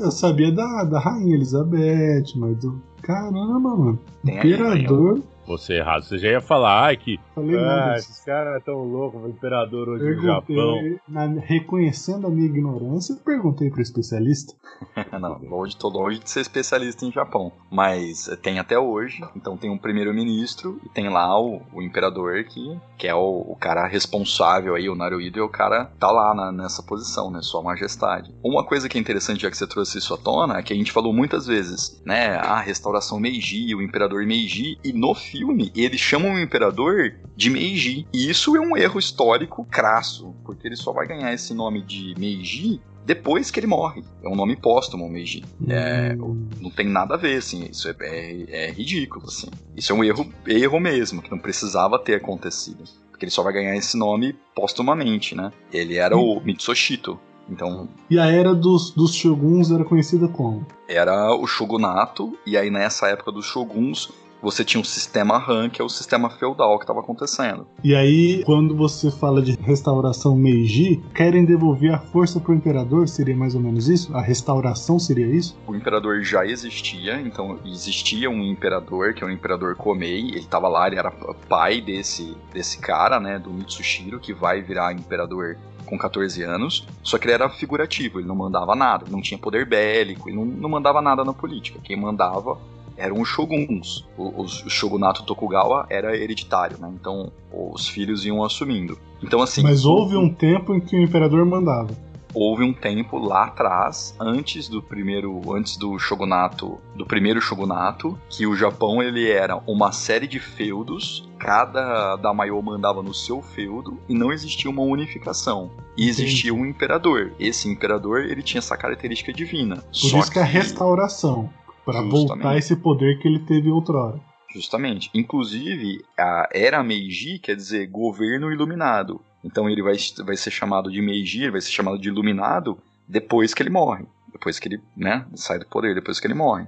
Eu sabia da, da Rainha Elizabeth, mas do. Caramba, mano. Tem imperador. Aí, você errado. Você já ia falar, ai que. Falei ah, esses caras tão loucos, o imperador hoje perguntei, no Japão. Na, reconhecendo a minha ignorância, perguntei pro especialista. Não, longe, tô longe de ser especialista em Japão. Mas tem até hoje, então tem um primeiro-ministro e tem lá o, o imperador que, que é o, o, cara responsável aí, o Naruhito, e o cara tá lá na, nessa posição, né? Sua Majestade. Uma coisa que é interessante, já que você trouxe isso à tona, é que a gente falou muitas vezes, né? A restauração Meiji, o imperador Meiji, e no filme filme, eles chamam o imperador de Meiji. E isso é um erro histórico crasso, porque ele só vai ganhar esse nome de Meiji depois que ele morre. É um nome póstumo, Meiji. É, hum. não tem nada a ver, assim. Isso é, é, é, ridículo, assim. Isso é um erro, erro mesmo, que não precisava ter acontecido. Porque ele só vai ganhar esse nome póstumamente, né? Ele era hum. o Mitsushito. Então, e a era dos, dos shoguns era conhecida como? Era o shogunato, e aí nessa época dos shoguns você tinha um sistema Han, que é o sistema feudal que estava acontecendo. E aí, quando você fala de restauração Meiji, querem devolver a força pro imperador? Seria mais ou menos isso? A restauração seria isso? O imperador já existia, então existia um imperador, que é o imperador Komei, ele estava lá, ele era pai desse, desse cara, né, do Mitsushiro, que vai virar imperador com 14 anos, só que ele era figurativo, ele não mandava nada, não tinha poder bélico, ele não, não mandava nada na política. Quem mandava eram os shoguns. O, o, shogunato Tokugawa era hereditário, né? Então os filhos iam assumindo. Então assim. Mas houve um tempo em que o imperador mandava. Houve um tempo lá atrás, antes do primeiro, antes do shogunato, do primeiro shogunato, que o Japão ele era uma série de feudos, cada daimyo mandava no seu feudo e não existia uma unificação. E existia um imperador. Esse imperador ele tinha essa característica divina. Por Só isso que, que a restauração para voltar esse poder que ele teve outrora. Justamente. Inclusive, a era Meiji quer dizer governo iluminado. Então ele vai, vai ser chamado de Meiji, ele vai ser chamado de iluminado depois que ele morre. Depois que ele né, sai do poder, depois que ele morre.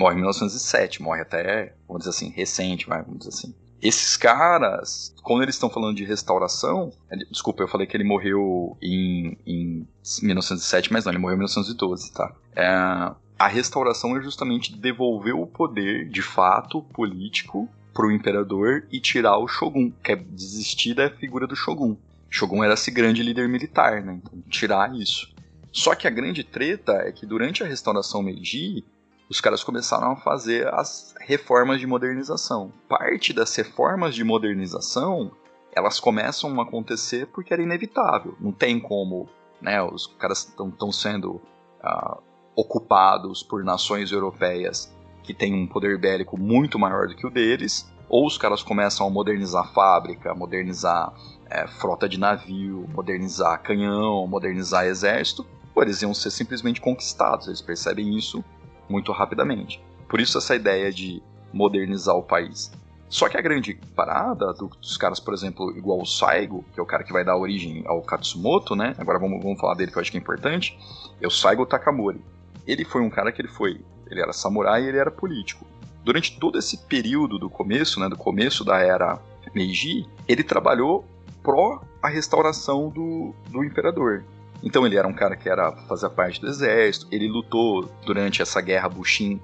Morre em 1907, morre até, vamos dizer assim, recente, vamos dizer assim. Esses caras, quando eles estão falando de restauração, desculpa, eu falei que ele morreu em, em 1907, mas não, ele morreu em 1912, tá? É, a restauração é justamente devolver o poder, de fato, político para o imperador e tirar o shogun, que é desistir da figura do shogun. Shogun era esse grande líder militar, né? Então, tirar isso. Só que a grande treta é que durante a restauração Meiji, os caras começaram a fazer as reformas de modernização. Parte das reformas de modernização, elas começam a acontecer porque era inevitável. Não tem como, né? Os caras estão sendo uh, ocupados por nações europeias que têm um poder bélico muito maior do que o deles, ou os caras começam a modernizar a fábrica, modernizar é, frota de navio, modernizar canhão, modernizar exército, ou eles iam ser simplesmente conquistados, eles percebem isso muito rapidamente. Por isso essa ideia de modernizar o país. Só que a grande parada dos caras, por exemplo, igual o Saigo, que é o cara que vai dar origem ao Katsumoto, né? Agora vamos, vamos falar dele que eu acho que é importante. É o Saigo Takamori. Ele foi um cara que ele foi, ele era samurai e ele era político. Durante todo esse período do começo, né, do começo da era Meiji, ele trabalhou pró a restauração do, do imperador. Então ele era um cara que era fazia parte do exército, ele lutou durante essa guerra Bushin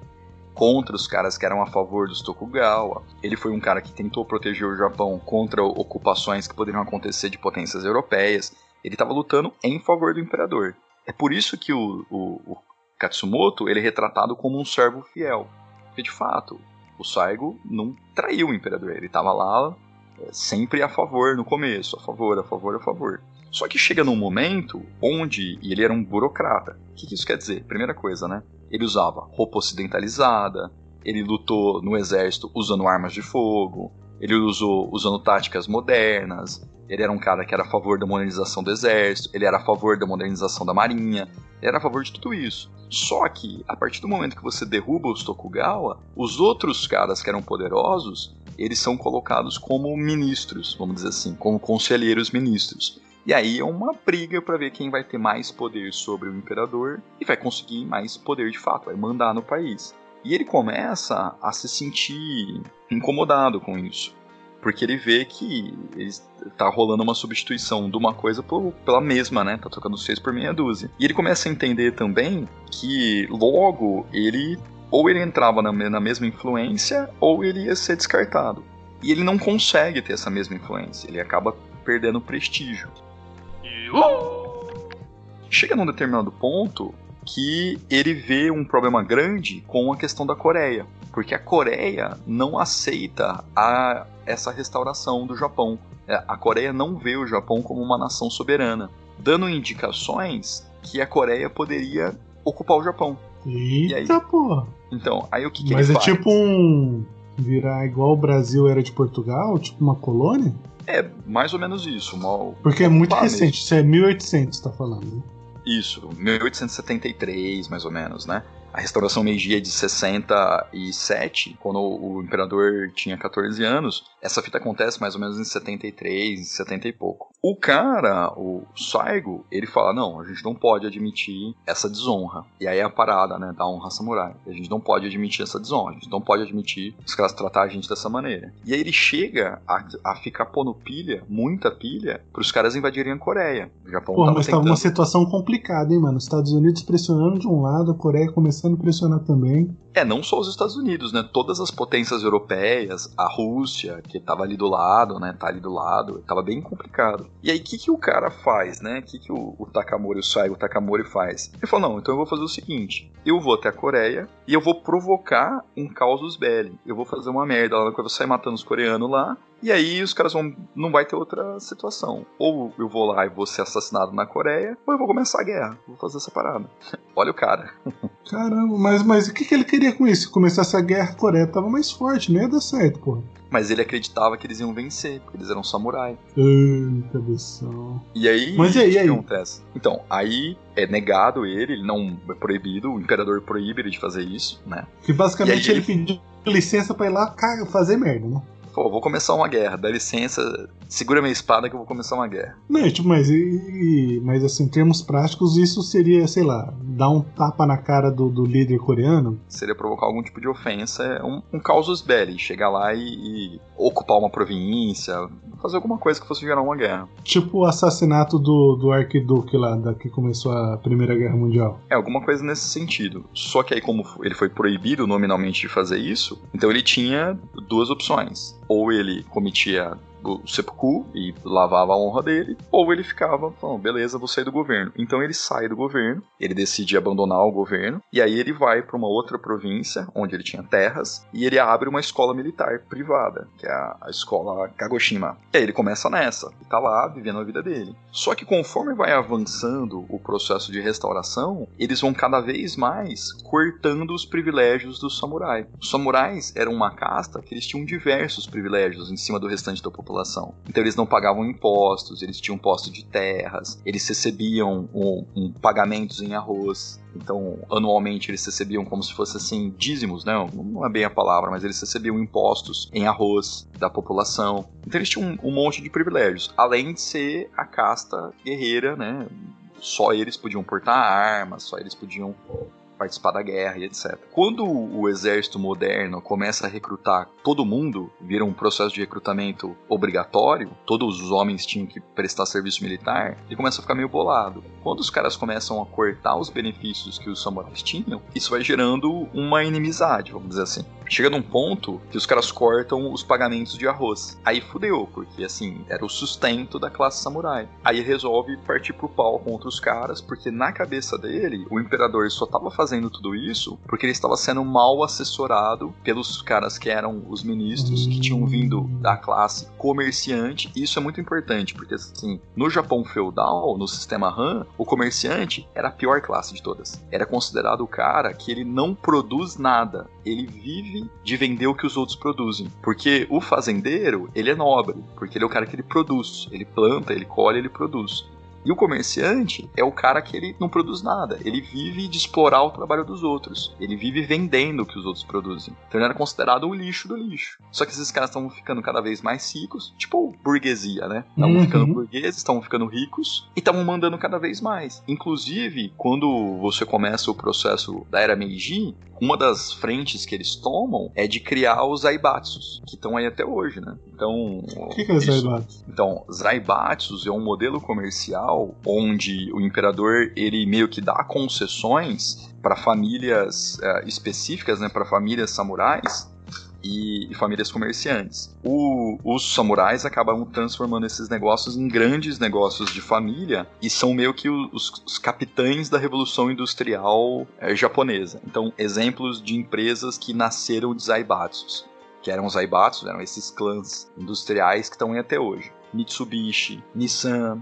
contra os caras que eram a favor dos Tokugawa. Ele foi um cara que tentou proteger o Japão contra ocupações que poderiam acontecer de potências europeias. Ele estava lutando em favor do imperador. É por isso que o, o, Katsumoto ele é retratado como um servo fiel. Porque de fato, o Saigo não traiu o imperador. Ele estava lá é, sempre a favor no começo, a favor, a favor, a favor. Só que chega num momento onde e ele era um burocrata. O que, que isso quer dizer? Primeira coisa, né? Ele usava roupa ocidentalizada, ele lutou no exército usando armas de fogo, ele usou usando táticas modernas, ele era um cara que era a favor da modernização do exército, ele era a favor da modernização da marinha, ele era a favor de tudo isso. Só que, a partir do momento que você derruba os Tokugawa, os outros caras que eram poderosos, eles são colocados como ministros, vamos dizer assim, como conselheiros ministros. E aí é uma briga para ver quem vai ter mais poder sobre o imperador e vai conseguir mais poder de fato, vai mandar no país. E ele começa a se sentir incomodado com isso. Porque ele vê que está rolando uma substituição de uma coisa por, pela mesma, né? Tá trocando seis por meia dúzia. E ele começa a entender também que logo ele ou ele entrava na, na mesma influência ou ele ia ser descartado. E ele não consegue ter essa mesma influência, ele acaba perdendo prestígio. Chega num determinado ponto que ele vê um problema grande com a questão da Coreia, porque a Coreia não aceita a, essa restauração do Japão. É, a Coreia não vê o Japão como uma nação soberana, dando indicações que a Coreia poderia ocupar o Japão. Eita, aí, porra! Então, aí o que, que Mas é faz? tipo um. virar igual o Brasil era de Portugal? Tipo uma colônia? É, mais ou menos isso. Uma... Porque é muito recente, isso é 1800, tá falando. Isso, 1873, mais ou menos, né? A restauração Meiji é de 67, quando o imperador tinha 14 anos. Essa fita acontece mais ou menos em 73, em 70 e pouco. O cara, o Saigo, ele fala: não, a gente não pode admitir essa desonra. E aí é a parada, né, da honra samurai. A gente não pode admitir essa desonra, a gente não pode admitir os caras tratar a gente dessa maneira. E aí ele chega a, a ficar pondo pilha, muita pilha, pros caras invadirem a Coreia. O Japão Porra, mas tava uma tentando- situação complicada, hein, mano? Os Estados Unidos pressionando de um lado, a Coreia começando a pressionar também. É, não só os Estados Unidos, né? Todas as potências europeias, a Rússia, que tava ali do lado, né? Tá ali do lado, tava bem complicado. E aí, o que, que o cara faz, né? O que, que o, o Takamori, o Saigo Takamori faz? Ele falou: não, então eu vou fazer o seguinte: eu vou até a Coreia e eu vou provocar um causus belli. Eu vou fazer uma merda lá, eu vou sair matando os coreanos lá. E aí os caras vão. Não vai ter outra situação. Ou eu vou lá e vou ser assassinado na Coreia, ou eu vou começar a guerra. Vou fazer essa parada. Olha o cara. Caramba, mas, mas o que, que ele queria com isso? Se começasse a guerra, a Coreia tava mais forte, não ia dar certo, porra. Mas ele acreditava que eles iam vencer, porque eles eram samurai. Ai, cabeção. E aí, Mas e aí, o que aí? acontece? Então, aí é negado ele, ele não é proibido, o imperador proíbe ele de fazer isso, né? Que basicamente E aí ele pediu licença pra ir lá fazer merda, né? Pô, vou começar uma guerra, dá licença, segura minha espada que eu vou começar uma guerra. Não, tipo, mas, e- mas assim, em termos práticos, isso seria, sei lá, dar um tapa na cara do, do líder coreano. Seria provocar algum tipo de ofensa, é um, um causus belli, chegar lá e, e ocupar uma província, fazer alguma coisa que fosse gerar uma guerra. Tipo o assassinato do, do arquiduque lá, da que começou a Primeira Guerra Mundial. É, alguma coisa nesse sentido. Só que aí, como ele foi proibido nominalmente de fazer isso, então ele tinha duas opções. Ou ele cometia o seppuku e lavava a honra dele, ou ele ficava falando, beleza, vou sair do governo. Então ele sai do governo, ele decide abandonar o governo, e aí ele vai para uma outra província, onde ele tinha terras, e ele abre uma escola militar privada, que é a, escola Kagoshima. E aí ele começa nessa, e tá lá vivendo a vida dele. Só que conforme vai avançando o processo de restauração, eles vão cada vez mais cortando os privilégios dos samurais. Os samurais eram uma casta que eles tinham diversos privilégios em cima do restante da população. Então eles não pagavam impostos, eles tinham posto de terras, eles recebiam um, um pagamentos em arroz. Então, anualmente eles recebiam como se fosse assim, dízimos, né? Não é bem a palavra, mas eles recebiam impostos em arroz da população. Então eles tinham um, um monte de privilégios, além de ser a casta guerreira, né? Só eles podiam portar armas, só eles podiam participar da guerra e etc. Quando o exército moderno começa a recrutar todo mundo, vira um processo de recrutamento obrigatório, todos os homens tinham que prestar serviço militar, ele começa a ficar meio bolado. Quando os caras começam a cortar os benefícios que os samurais tinham, isso vai gerando uma inimizade, vamos dizer assim. Chega num ponto que os caras cortam os pagamentos de arroz. Aí fudeu, porque assim, era o sustento da classe samurai. Aí resolve partir pro pau contra os caras, porque na cabeça dele, o imperador só tava fazendo tudo isso porque ele estava sendo mal assessorado pelos caras que eram os ministros, que tinham vindo da classe comerciante. E isso é muito importante, porque assim, no Japão feudal, no sistema Han, o comerciante era a pior classe de todas. Era considerado o cara que ele não produz nada, ele vive de vender o que os outros produzem. Porque o fazendeiro, ele é nobre, porque ele é o cara que ele produz, ele planta, ele colhe, ele produz. E o comerciante é o cara que ele não produz nada. Ele vive de explorar o trabalho dos outros. Ele vive vendendo o que os outros produzem. Então ele era considerado o lixo do lixo. Só que esses caras estão ficando cada vez mais ricos, tipo burguesia, né? Estavam Uhum. ficando burgueses, estavam ficando ricos e estavam mandando cada vez mais. Inclusive, quando você começa o processo da era Meiji, uma das frentes que eles tomam é de criar os aibatsus, que estão aí até hoje, né? Então, O que, que é isso- Zaibatsu? então, Zaibatsus é um modelo comercial onde o imperador ele meio que dá concessões para famílias eh, específicas, né, para famílias samurais e, e famílias comerciantes. O- os samurais acabam transformando esses negócios em grandes negócios de família e são meio que os, os capitães da revolução industrial eh, japonesa. Então, exemplos de empresas que nasceram de Zaibatsus que eram os Aibatsus, eram esses clãs industriais que estão aí até hoje. Mitsubishi, Nissan,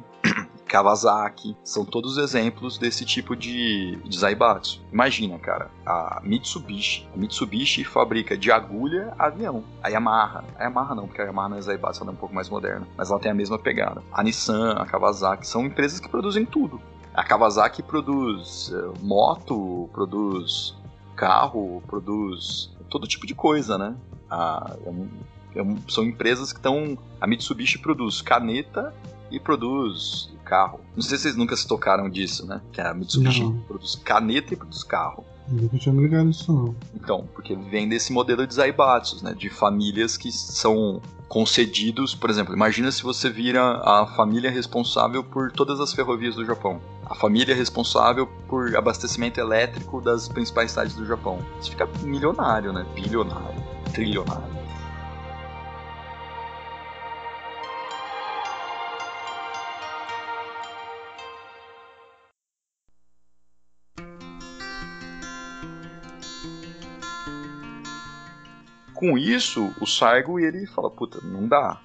Kawasaki, são todos exemplos desse tipo de, de Zaibatsu. Imagina, cara, a Mitsubishi. A Mitsubishi fabrica de agulha avião. A Yamaha, a Yamaha não, porque a Yamaha não é Zaibatsu, ela é um pouco mais moderna, mas ela tem a mesma pegada. A Nissan, a Kawasaki, são empresas que produzem tudo. A Kawasaki produz eh, moto, produz carro, produz todo tipo de coisa, né? A- é um- é um- são empresas que estão. A Mitsubishi produz caneta e produz carro. Não sei se vocês nunca se tocaram disso, né? Que a Mitsubishi Não. produz caneta e produz carro. Nunca tinha me ligado nisso, não. Então, porque vem desse modelo de Zaibatsus, né? De famílias que são concedidos, por exemplo, imagina se você vira a família responsável por todas as ferrovias do Japão. A família responsável por abastecimento elétrico das principais cidades do Japão. Você fica milionário, né? Bilionário, trilionário. Com isso, o Sargo ele fala, puta, não dá.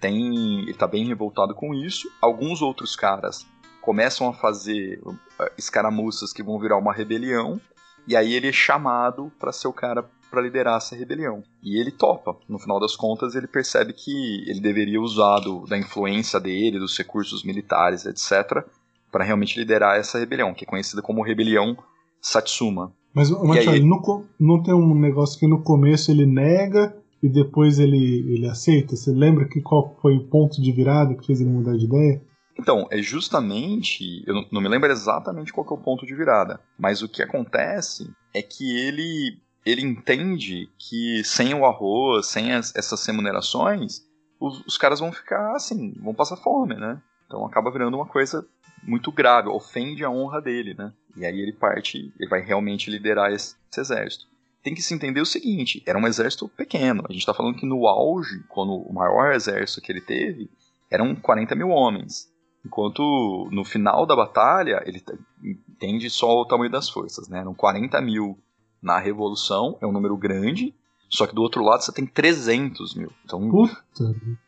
Tem, ele tá bem revoltado com isso. Alguns outros caras começam a fazer uh, escaramuças que vão virar uma rebelião, e aí ele é chamado para ser o cara para liderar essa rebelião. E ele topa. No final das contas, ele percebe que ele deveria usar do- da influência dele, dos recursos militares, etc, para realmente liderar essa rebelião, que é conhecida como Rebelião Satsuma. Mas, mas aí? no não tem um negócio que no começo ele nega e depois ele, ele aceita? Você lembra que qual foi o ponto de virada que fez ele mudar de ideia? Então, é justamente. Eu não, me lembro exatamente qual que é o ponto de virada. Mas o que acontece é que ele. Ele entende que sem o arroz, sem as- essas remunerações, os, os caras vão ficar assim, vão passar fome, né? Então acaba virando uma coisa muito grave, ofende a honra dele, né? E aí ele parte, ele vai realmente liderar esse, esse exército. Tem que se entender o seguinte: era um exército pequeno. A gente tá falando que no auge, quando o maior exército que ele teve, eram 40 mil homens. Enquanto no final da batalha, ele entende só o tamanho das forças, né? Eram 40 mil na Revolução, é um número grande, só que do outro lado você tem 300 mil. Então Puta.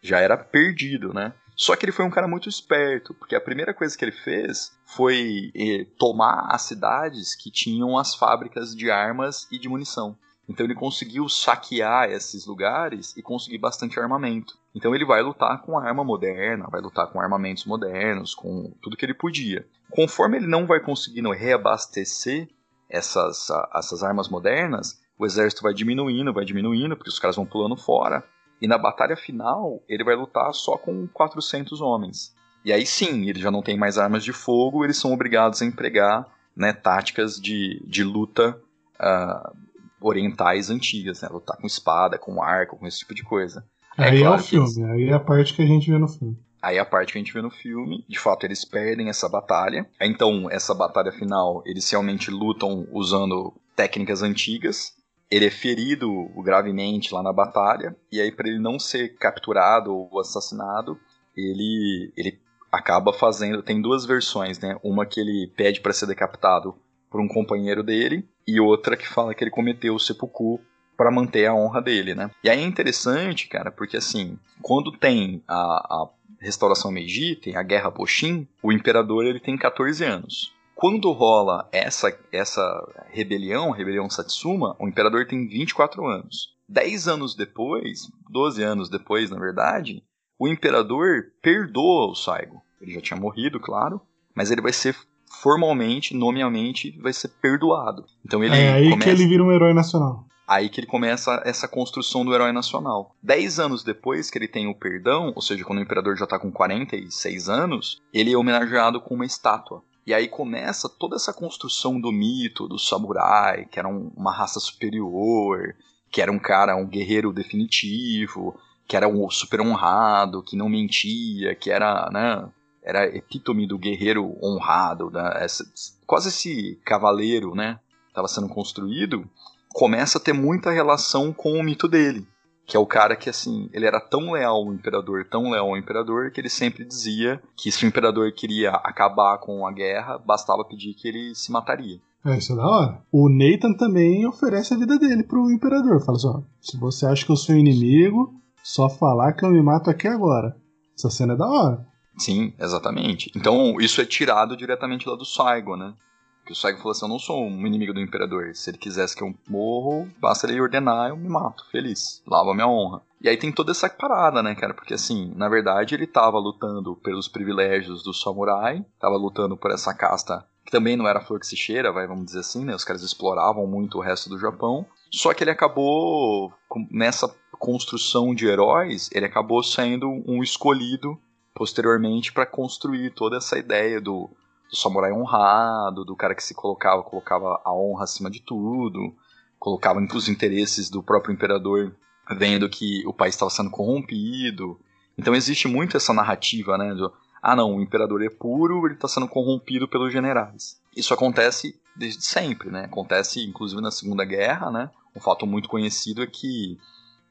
já era perdido, né? Só que ele foi um cara muito esperto, porque a primeira coisa que ele fez foi eh, tomar as cidades que tinham as fábricas de armas e de munição. Então ele conseguiu saquear esses lugares e conseguir bastante armamento. Então ele vai lutar com arma moderna, vai lutar com armamentos modernos, com tudo que ele podia. Conforme ele não vai conseguindo reabastecer essas, essas armas modernas, o exército vai diminuindo, vai diminuindo, porque os caras vão pulando fora. E na batalha final, ele vai lutar só com 400 homens. E aí sim, ele já não tem mais armas de fogo, eles são obrigados a empregar né, táticas de, de luta uh, orientais antigas, né? Lutar com espada, com arco, com esse tipo de coisa. É aí é, claro é o filme, aí é a parte que a gente vê no filme. Aí é a parte que a gente vê no filme, de fato eles perdem essa batalha. Então, essa batalha final, eles realmente lutam usando técnicas antigas. Ele é ferido gravemente lá na batalha, e aí para ele não ser capturado ou assassinado, ele ele acaba fazendo, tem duas versões, né? Uma que ele pede para ser decapitado por um companheiro dele e outra que fala que ele cometeu o seppuku para manter a honra dele, né? E aí é interessante, cara, porque assim, quando tem a, a restauração Meiji, tem a Guerra Boshin, o imperador ele tem 14 anos. Quando rola essa, essa rebelião, rebelião Satsuma, o imperador tem 24 anos. 10 anos depois, 12 anos depois, na verdade, o imperador perdoa o Saigo. Ele já tinha morrido, claro, mas ele vai ser formalmente, nomeadamente, vai ser perdoado. Então ele é aí começa... que ele vira um herói nacional. Aí que ele começa essa construção do herói nacional. Dez anos depois que ele tem o perdão, ou seja, quando o imperador já está com 46 anos, ele é homenageado com uma estátua. E aí começa toda essa construção do mito do samurai, que era um, uma raça superior, que era um cara, um guerreiro definitivo, que era um super honrado, que não mentia, que era, né, era epítome do guerreiro honrado, né, essa, quase esse cavaleiro, né, estava sendo construído começa a ter muita relação com o mito dele. Que é o cara que, assim, ele era tão leal ao imperador, tão leal ao imperador, que ele sempre dizia que se o imperador queria acabar com a guerra, bastava pedir que ele se mataria. É, isso é da hora. O Nathan também oferece a vida dele pro imperador. Fala assim: ó, se você acha que eu sou inimigo, só falar que eu me mato aqui agora. Essa cena é da hora. Sim, exatamente. Então, isso é tirado diretamente lá do Saigo, né? Que o Saigo falou assim: Eu não sou um inimigo do imperador. Se ele quisesse que eu morro, basta ele ordenar, eu me mato, feliz. Lava minha honra. E aí tem toda essa parada, né, cara? Porque assim, na verdade ele tava lutando pelos privilégios do samurai, tava lutando por essa casta que também não era flor que se cheira, vai, vamos dizer assim, né? Os caras exploravam muito o resto do Japão. Só que ele acabou, nessa construção de heróis, ele acabou sendo um escolhido posteriormente para construir toda essa ideia do do samurai honrado, do cara que se colocava, colocava a honra acima de tudo, colocava os interesses do próprio imperador, vendo que o país estava sendo corrompido. Então existe muito essa narrativa, né? Ah, não, o imperador é puro, ele está sendo corrompido pelos generais. Isso acontece desde sempre, né? Acontece inclusive na Segunda Guerra, né? Um fato muito conhecido é que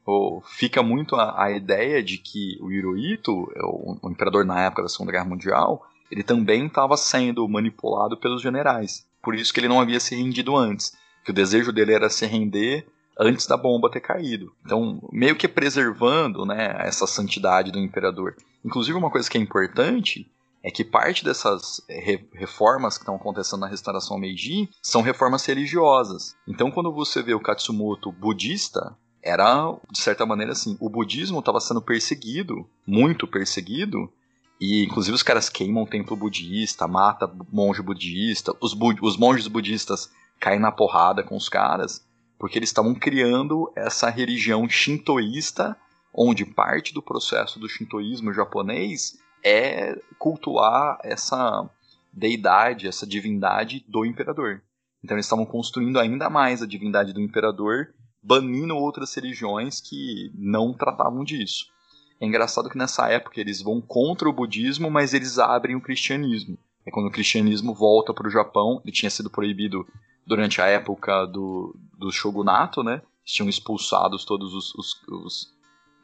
oh, fica muito a, a, ideia de que o Hirohito, o, o imperador na época da Segunda Guerra Mundial, ele também estava sendo manipulado pelos generais. Por isso que ele não havia se rendido antes. Que o desejo dele era se render antes da bomba ter caído. Então, meio que preservando né, essa santidade do imperador. Inclusive, uma coisa que é importante é que parte dessas reformas que estão acontecendo na restauração Meiji são reformas religiosas. Então, quando você vê o Katsumoto budista, era, de certa maneira, assim, o budismo estava sendo perseguido, muito perseguido, e inclusive os caras queimam o templo budista, mata monge budista, os, bu os monges budistas caem na porrada com os caras, porque eles estavam criando essa religião shintoísta, onde parte do processo do shintoísmo japonês é cultuar essa deidade, essa divindade do imperador. Então eles estavam construindo ainda mais a divindade do imperador, banindo outras religiões que não tratavam disso. É engraçado que nessa época eles vão contra o budismo, mas eles abrem o cristianismo. É quando o cristianismo volta para o Japão, ele tinha sido proibido durante a época do, do shogunato, né? Eles tinham expulsados todos os, os, os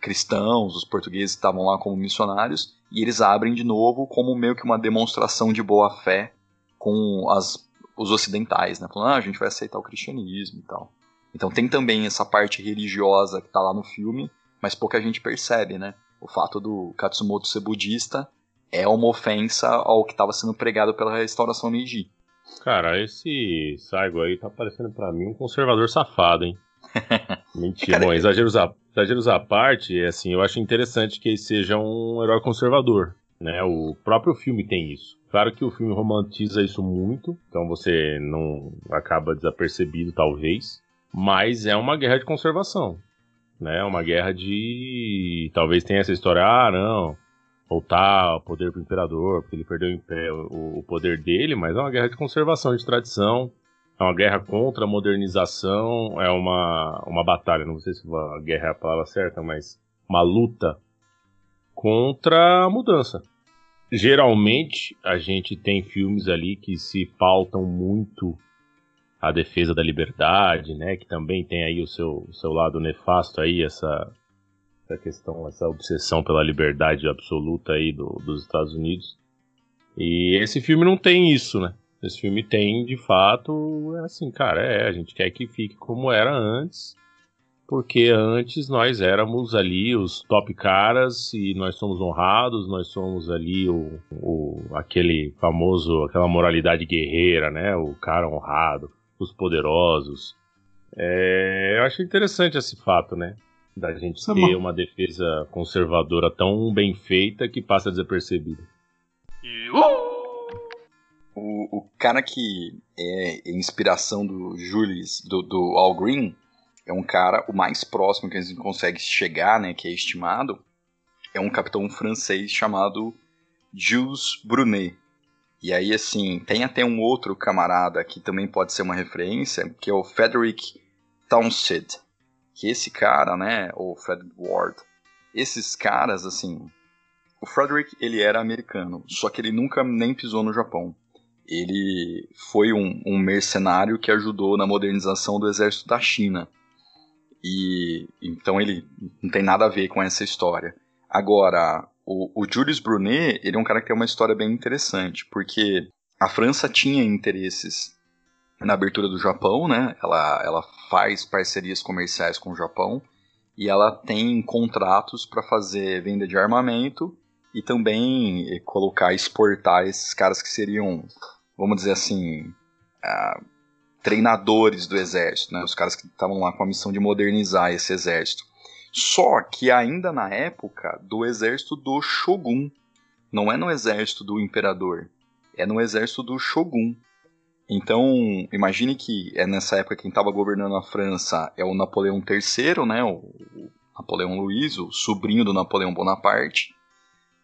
cristãos, os portugueses que estavam lá como missionários, e eles abrem de novo como meio que uma demonstração de boa fé com as, os ocidentais, né? Falando, ah, a gente vai aceitar o cristianismo e tal. Então tem também essa parte religiosa que está lá no filme, mas pouca gente percebe, né? O fato do Katsumoto ser budista é uma ofensa ao que estava sendo pregado pela restauração Meiji. Cara, esse Saigo aí tá parecendo para mim um conservador safado, hein? Mentira, bom, exageros à, exageros à parte, assim, eu acho interessante que ele seja um herói conservador, né? O próprio filme tem isso. Claro que o filme romantiza isso muito, então você não acaba desapercebido, talvez, mas é uma guerra de conservação né? Uma guerra de. Talvez tenha essa história, ah, não. voltar ao poder pro imperador, porque ele perdeu o, o poder dele, mas é uma guerra de conservação, de tradição. É uma guerra contra a modernização, é uma, uma batalha, não sei se a guerra é a palavra certa, mas uma luta contra a mudança. Geralmente a gente tem filmes ali que se pautam muito a defesa da liberdade, né? Que também tem aí o seu, o seu lado nefasto aí, essa, essa questão, essa obsessão pela liberdade absoluta aí do, dos Estados Unidos. E esse filme não tem isso, né? Esse filme tem, de fato, é assim, cara, é, a gente quer que fique como era antes, porque antes nós éramos ali os top caras e nós somos honrados, nós somos ali o, o aquele famoso, aquela moralidade guerreira, né? O cara honrado, os poderosos. É, eu acho interessante esse fato, né? Da gente Isso é ter é uma defesa conservadora tão bem feita que passa desapercebida. O, o cara que é inspiração do Julius, do, do Al Green, é um cara, o mais próximo que a gente consegue chegar, né, que é estimado, é um capitão francês chamado Jules Brunet. E aí, assim, tem até um outro camarada que também pode ser uma referência, que é o Frederick Townsend. Que esse cara, né, ou Fred Ward, esses caras, assim, o Frederick, ele era americano, só que ele nunca nem pisou no Japão. Ele foi um, um mercenário que ajudou na modernização do exército da China. E então ele não tem nada a ver com essa história. Agora, o, o Julius Brunet, ele é um cara que tem uma história bem interessante, porque a França tinha interesses na abertura do Japão, né? Ela, ela faz parcerias comerciais com o Japão e ela tem contratos para fazer venda de armamento e também eh, colocar, exportar esses caras que seriam, vamos dizer assim, uh, treinadores do exército, né? Os caras que estavam lá com a missão de modernizar esse exército. Só que ainda na época do exército do Shogun. Não é no exército do imperador, é no exército do Shogun. Então, imagine que é nessa época quem estava governando a França é o Napoleão III, né, o Napoleão Luiz, o sobrinho do Napoleão Bonaparte,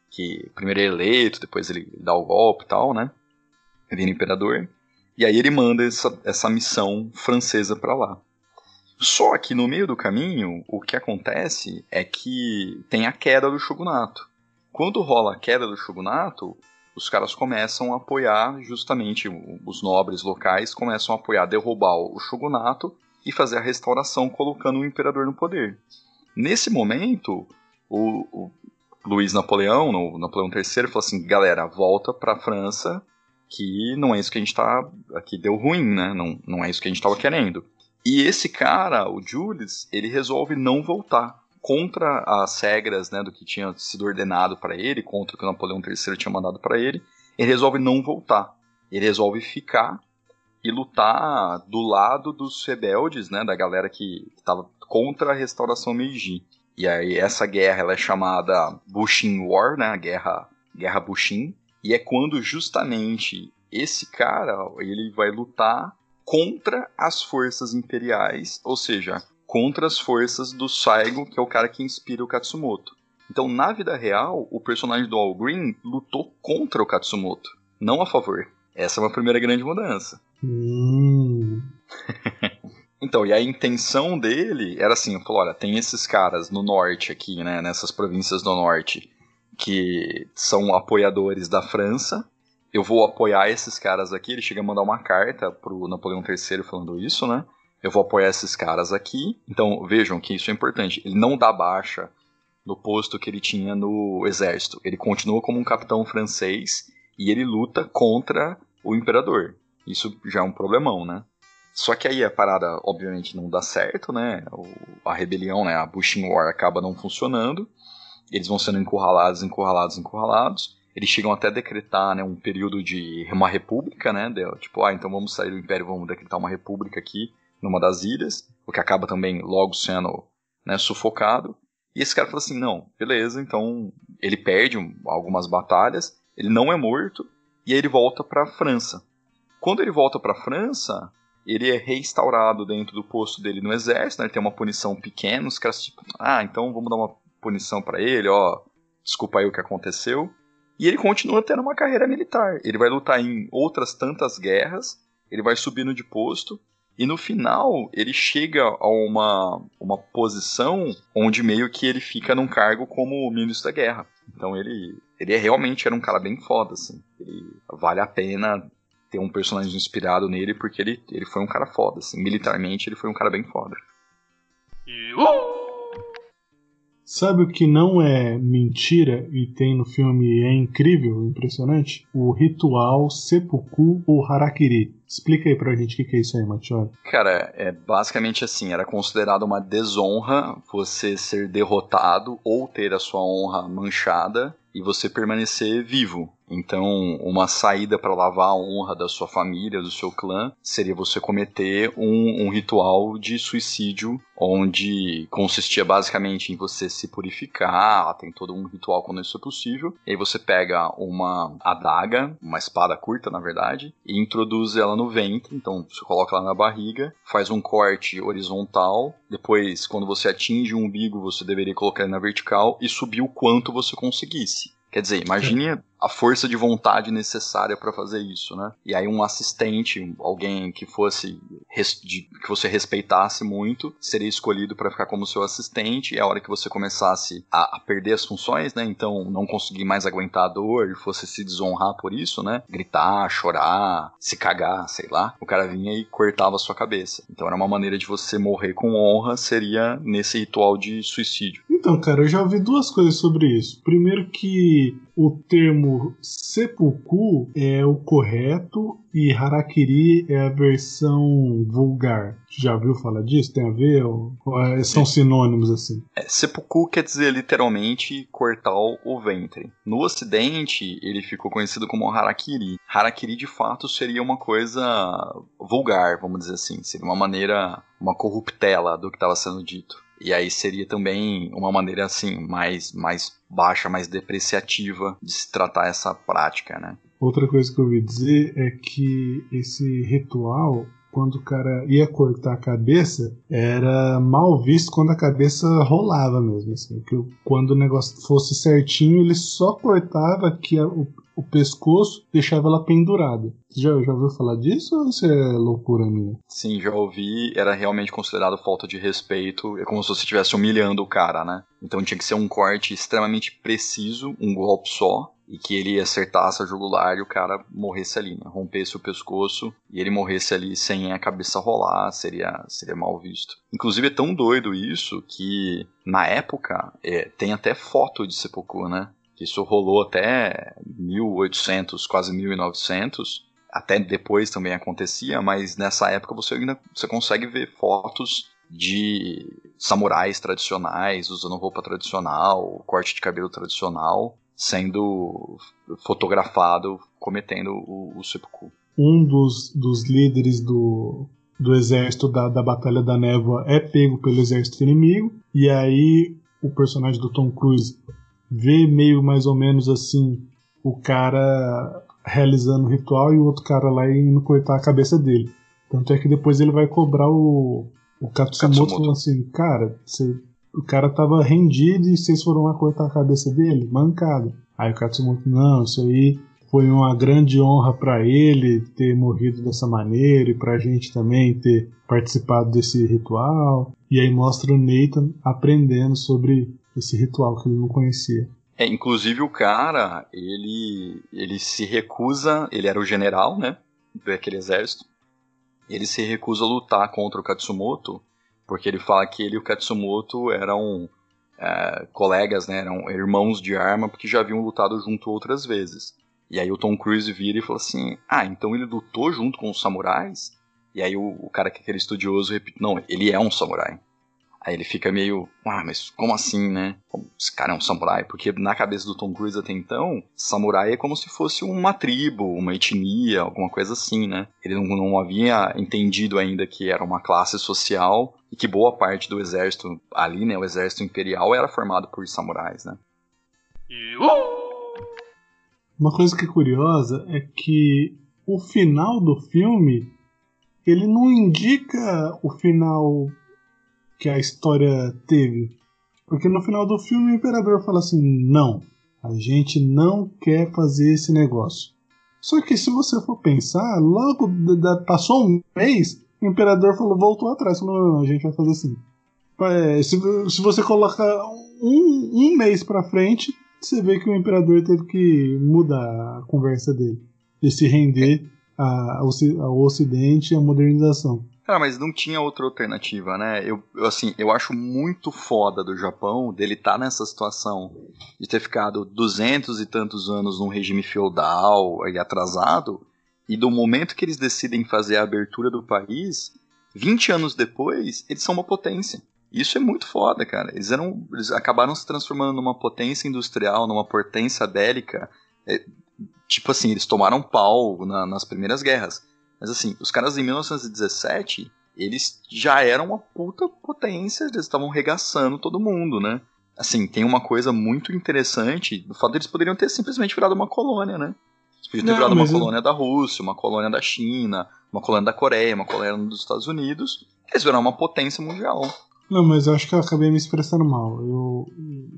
que primeiro é eleito, depois ele dá o golpe e tal, né, vira imperador. E aí ele manda essa, essa missão francesa para lá. Só que no meio do caminho, o que acontece é que tem a queda do shogunato. Quando rola a queda do shogunato, os caras começam a apoiar, justamente os nobres locais começam a apoiar derrubar o shogunato e fazer a restauração colocando o imperador no poder. Nesse momento, o, o Luiz Napoleão, o Napoleão III, falou assim: galera, volta para a França, que não é isso que a gente está. Aqui deu ruim, né? Não, não é isso que a gente estava querendo. E esse cara, o Julius, ele resolve não voltar contra as regras né, do que tinha sido ordenado para ele, contra o que o Napoleão III tinha mandado para ele. Ele resolve não voltar. Ele resolve ficar e lutar do lado dos rebeldes, né, da galera que estava contra a restauração Meiji. E aí essa guerra ela é chamada Bushin War, né, a guerra guerra Bushin, e é quando justamente esse cara ele vai lutar contra as forças imperiais, ou seja, contra as forças do Saigo, que é o cara que inspira o Katsumoto. Então, na vida real, o personagem do All Green lutou contra o Katsumoto, não a favor. Essa é uma primeira grande mudança. Hum. então, e a intenção dele era assim, falou, olha, tem esses caras no norte aqui, né, nessas províncias do norte, que são apoiadores da França, eu vou apoiar esses caras aqui. Ele chega a mandar uma carta pro Napoleão III falando isso, né? Eu vou apoiar esses caras aqui. Então vejam que isso é importante. Ele não dá baixa no posto que ele tinha no exército. Ele continua como um capitão francês e ele luta contra o imperador. Isso já é um problemão, né? Só que aí a parada, obviamente, não dá certo, né? A rebelião, né? A Bushin War acaba não funcionando. Eles vão sendo encurralados, encurralados, encurralados. Eles chegam até a decretar né, um período de uma república, né? De, tipo, ah, então vamos sair do império, vamos decretar uma república aqui numa das ilhas, o que acaba também logo sendo né, sufocado. E esse cara fala assim, não, beleza, então ele perde algumas batalhas, ele não é morto, e aí ele volta para a França. Quando ele volta para a França, ele é reinstaurado dentro do posto dele no exército, né, ele tem uma punição pequena, os caras tipo, ah, então vamos dar uma punição para ele, ó, desculpa aí o que aconteceu. E ele continua tendo uma carreira militar. Ele vai lutar em outras tantas guerras, ele vai subindo de posto, e no final ele chega a uma, uma posição onde meio que ele fica num cargo como ministro da guerra. Então ele, ele é, realmente era um cara bem foda, assim. Ele, vale a pena ter um personagem inspirado nele, porque ele, ele foi um cara foda, assim. Militarmente ele foi um cara bem foda. Sabe o que não é mentira e tem no filme é incrível, impressionante? O ritual seppuku ou harakiri. Explica aí pra gente o que, que é isso aí, Matiori. Cara, é basicamente assim, era considerado uma desonra você ser derrotado ou ter a sua honra manchada e você permanecer vivo. Então, uma saída para lavar a honra da sua família, do seu clã, seria você cometer um, um, ritual de suicídio, onde consistia basicamente em você se purificar, tem todo um ritual quando isso é possível. E aí você pega uma adaga, uma espada curta, na verdade, e introduz ela no ventre. Então, você coloca ela na barriga, faz um corte horizontal. Depois, quando você atinge o umbigo, você deveria colocar ele na vertical e subir o quanto você conseguisse. Quer dizer, imagine a força de vontade necessária para fazer isso, né? E aí um assistente, alguém que fosse que você respeitasse muito, seria escolhido para ficar como seu assistente. E a hora que você começasse a, a, perder as funções, né? Então não conseguir mais aguentar a dor e fosse se desonrar por isso, né? Gritar, chorar, se cagar, sei lá. O cara vinha e cortava a sua cabeça. Então era uma maneira de você morrer com honra, seria nesse ritual de suicídio. Então, cara, eu já ouvi duas coisas sobre isso. Primeiro que o termo seppuku é o correto e harakiri é a versão vulgar. Já viu falar disso? Tem a ver? É, são sinônimos assim? É, seppuku quer dizer literalmente cortar o ventre. No ocidente, ele ficou conhecido como harakiri. Harakiri de fato seria uma coisa vulgar, vamos dizer assim. Seria uma maneira, uma corruptela do que estava sendo dito. E aí seria também uma maneira assim mais mais baixa, mais depreciativa de se tratar essa prática, né? Outra coisa que eu ouvi dizer é que esse ritual quando o cara ia cortar a cabeça, era mal visto quando a cabeça rolava mesmo. Assim, que quando o negócio fosse certinho, ele só cortava que o, pescoço deixava ela pendurada. Você já, já ouviu falar disso ou isso é loucura minha? Sim, já ouvi. Era realmente considerado falta de respeito. É como se você estivesse humilhando o cara, né? Então tinha que ser um corte extremamente preciso, um golpe só. E que ele acertasse a jugular e o cara morresse ali, né? Rompesse o pescoço e ele morresse ali sem a cabeça rolar, seria, seria mal visto. Inclusive é tão doido isso que na época é, tem até foto de sepulcro, né? Isso rolou até 1800, quase 1900. Até depois também acontecia, mas nessa época você ainda você consegue ver fotos de samurais tradicionais usando roupa tradicional, corte de cabelo tradicional, sendo fotografado cometendo o, o seppuku. Um dos, dos líderes do, do exército da, da Batalha da Névoa é pego pelo exército inimigo, e aí o personagem do Tom Cruise vê meio mais ou menos assim o cara realizando o ritual e o outro cara lá indo cortar a cabeça dele. Tanto é que depois ele vai cobrar o, o Katsumoto, falando assim, cara, você, o cara tava rendido e vocês foram lá cortar a cabeça dele? Mancada. Aí o Katsumoto, não, isso aí foi uma grande honra para ele ter morrido dessa maneira e pra gente também ter participado desse ritual. E aí mostra o Nathan aprendendo sobre esse ritual que ele não conhecia. É, inclusive o cara, ele ele se recusa, ele era o general, né, daquele exército. Ele se recusa a lutar contra o Katsumoto, porque ele fala que ele e o Katsumoto eram é, colegas, né, eram irmãos de arma, porque já haviam lutado junto outras vezes. E aí o Tom Cruise vira e fala assim: Ah, então ele lutou junto com os samurais? E aí o, o cara que é aquele estudioso repete: Não, ele é um samurai. Aí ele fica meio, ah, mas como assim, né? Esse cara é um samurai? Porque na cabeça do Tom Cruise até então, samurai é como se fosse uma tribo, uma etnia, alguma coisa assim, né? Ele não, não havia entendido ainda que era uma classe social e que boa parte do exército ali, né, o exército imperial era formado por samurais, né? Uma coisa que é curiosa é que o final do filme ele não indica o final que a história teve. Porque no final do filme o imperador fala assim: não, a gente não quer fazer esse negócio. Só que se você for pensar, logo da, passou um mês, o imperador falou, voltou atrás, falou, não, não, a gente vai fazer assim. É, se, se você colocar um, um mês para frente, você vê que o imperador teve que mudar a conversa dele, de se render ao Ocidente e à modernização. Cara, mas não tinha outra alternativa, né? Eu, eu, assim, eu acho muito foda do Japão dele estar tá nessa situação de ter ficado duzentos e tantos anos num regime feudal e atrasado, e do momento que eles decidem fazer a abertura do país, 20 anos depois, eles são uma potência. Isso é muito foda, cara. Eles, eram, eles acabaram se transformando numa potência industrial, numa potência bélica. É, tipo assim, eles tomaram pau na, nas primeiras guerras. Mas assim, os caras em 1917, eles já eram uma puta potência, eles estavam regaçando todo mundo, né? Assim, tem uma coisa muito interessante do fato de eles poderiam ter simplesmente virado uma colônia, né? Eles podiam ter Não, virado uma colônia eu... da Rússia, uma colônia da China, uma colônia da Coreia, uma colônia dos Estados Unidos. Eles viraram uma potência mundial. Não, mas eu acho que eu acabei me expressando mal. Eu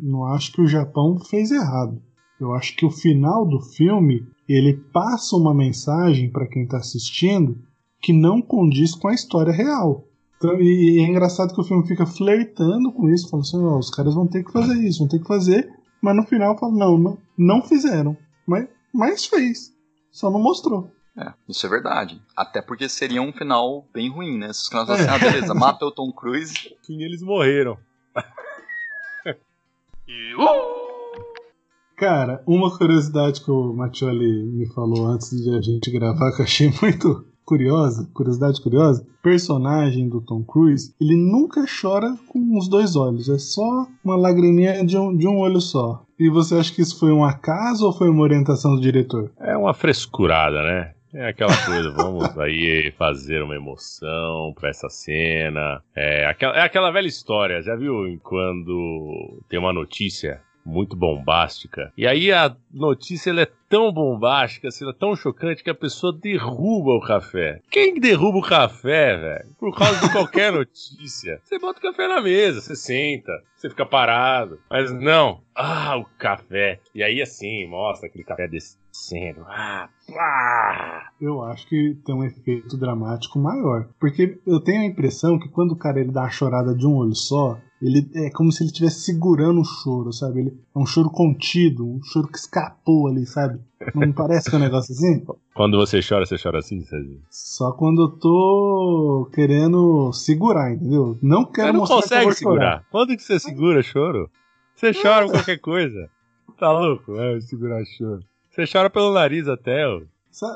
não acho que o Japão fez errado. Eu acho que o final do filme ele passa uma mensagem para quem está assistindo que não condiz com a história real. Então, e, é engraçado que o filme fica flertando com isso, falando assim: oh, os caras vão ter que fazer isso, vão ter que fazer, mas no final fala: não, não, não fizeram. Mas, mas fez. Só não mostrou. É, isso é verdade. Até porque seria um final bem ruim, né? Se os caras assim, ah, beleza, mata o Tom Cruise. Sim, eles morreram. e, uh! Cara, uma curiosidade que o Mattioli me falou antes de a gente gravar que eu achei muito curiosa, curiosidade curiosa, personagem do Tom Cruise, ele nunca chora com os dois olhos, é só uma lagriminha de um, de um olho só. E você acha que isso foi um acaso ou foi uma orientação do diretor? É uma frescurada, né? É aquela coisa, vamos aí fazer uma emoção pra essa cena. É aquela, é aquela velha história, já viu quando tem uma notícia muito bombástica. E aí a notícia é tão bombástica, assim, é tão chocante que a pessoa derruba o café. Quem derruba o café, velho? Por causa de qualquer notícia. Você bota o café na mesa, você senta, você fica parado. Mas não. Ah, o café. E aí assim, mostra aquele café descendo. Ah, pá. Eu acho que tem um efeito dramático maior. Porque eu tenho a impressão que quando o cara ele dá a chorada de um olho só, ele é como se ele estivesse segurando o choro, sabe? Ele é um choro contido, um choro que escapou ali, sabe? Não parece que é um negócio assim? Quando você chora, você chora assim, sabe? Só quando eu tô querendo segurar, entendeu? Não quero você não mostrar consegue que segurar. Chorar. Quando que você segura choro? Você chora com qualquer coisa. Tá louco? É, segurar choro. Você chora pelo nariz até, ó.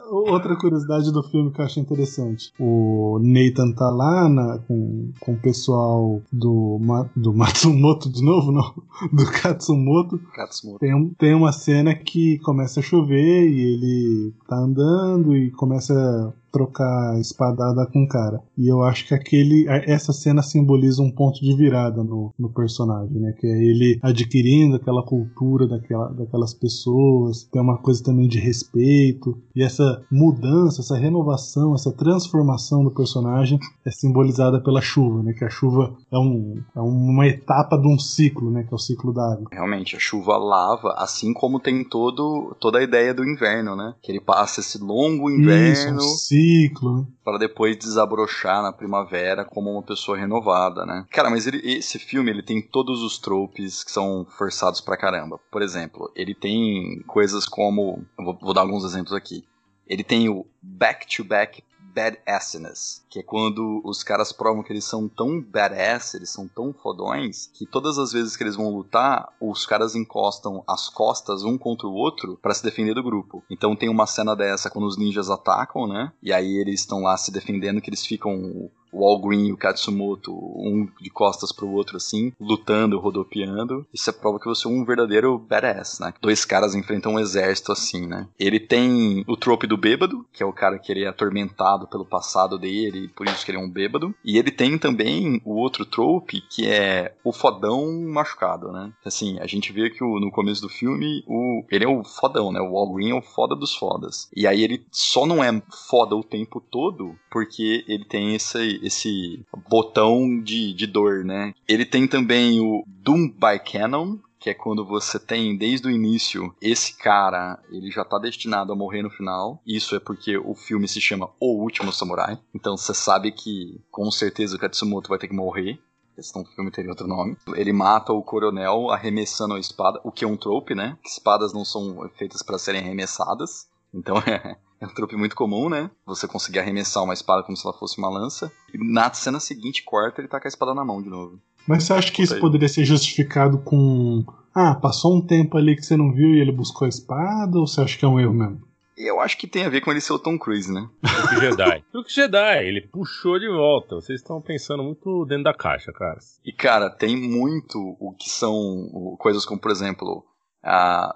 Outra curiosidade do filme que eu achei interessante. O Nathan tá lá na, com, com o pessoal do, do Matsumoto de novo, não? Do Katsumoto. Katsumoto. Tem, tem uma cena que começa a chover e ele tá andando e começa trocar espadada com o cara. E eu acho que aquele essa cena simboliza um ponto de virada no, no personagem, né? Que é ele adquirindo aquela cultura daquela, daquelas pessoas, tem uma coisa também de respeito. E essa mudança, essa renovação, essa transformação do personagem é simbolizada pela chuva, né? Que a chuva é, um, é uma etapa de um ciclo, né? Que é o ciclo da água. Realmente, a chuva lava, assim como tem todo, toda a ideia do inverno, né? Que ele passa esse longo inverno. Isso, um ciclo, né? Para depois desabrochar na primavera como uma pessoa renovada, né? Cara, mas ele, esse filme ele tem todos os tropes que são forçados pra caramba. Por exemplo, ele tem coisas como. Vou, vou dar alguns exemplos aqui. Ele tem o back-to-back badassness, que é quando os caras provam que eles são tão badass, eles são tão fodões, que todas as vezes que eles vão lutar, os caras encostam as costas um contra o outro para se defender do grupo. Então tem uma cena dessa quando os ninjas atacam, né? E aí eles estão lá se defendendo, que eles ficam o All Green e o Katsumoto, um de costas pro outro assim, lutando, rodopiando. Isso é prova que você é um verdadeiro badass, né? Dois caras enfrentam um exército assim, né? Ele tem o trope do bêbado, que é o cara que ele é atormentado pelo passado dele, por isso que ele é um bêbado. E ele tem também o outro trope, que é o fodão machucado, né? Assim, a gente vê que o, no começo do filme, o, ele é o fodão, né? O All Green é o foda dos fodas. E aí ele só não é foda o tempo todo porque ele tem esse esse botão de, de dor, né? Ele tem também o Doom by Canon, que é quando você tem desde o início esse cara, ele já tá destinado a morrer no final. Isso é porque o filme se chama O Último Samurai. Então você sabe que com certeza o Katsumoto vai ter que morrer. Senão o filme teria outro nome. Ele mata o coronel arremessando a espada, o que é um trope, né? Espadas não são feitas para serem arremessadas. Então é, é um truque muito comum, né? Você conseguir arremessar uma espada como se ela fosse uma lança. E na cena seguinte, corta, ele tá com a espada na mão de novo. Mas você acha que isso poderia ser justificado com. Ah, passou um tempo ali que você não viu e ele buscou a espada? Ou você acha que é um erro mesmo? Eu acho que tem a ver com ele ser o Tom Cruise, né? Truque Jedi. Truque Jedi, ele puxou de volta. Vocês estão pensando muito dentro da caixa, cara. E, cara, tem muito o que são coisas como, por exemplo, a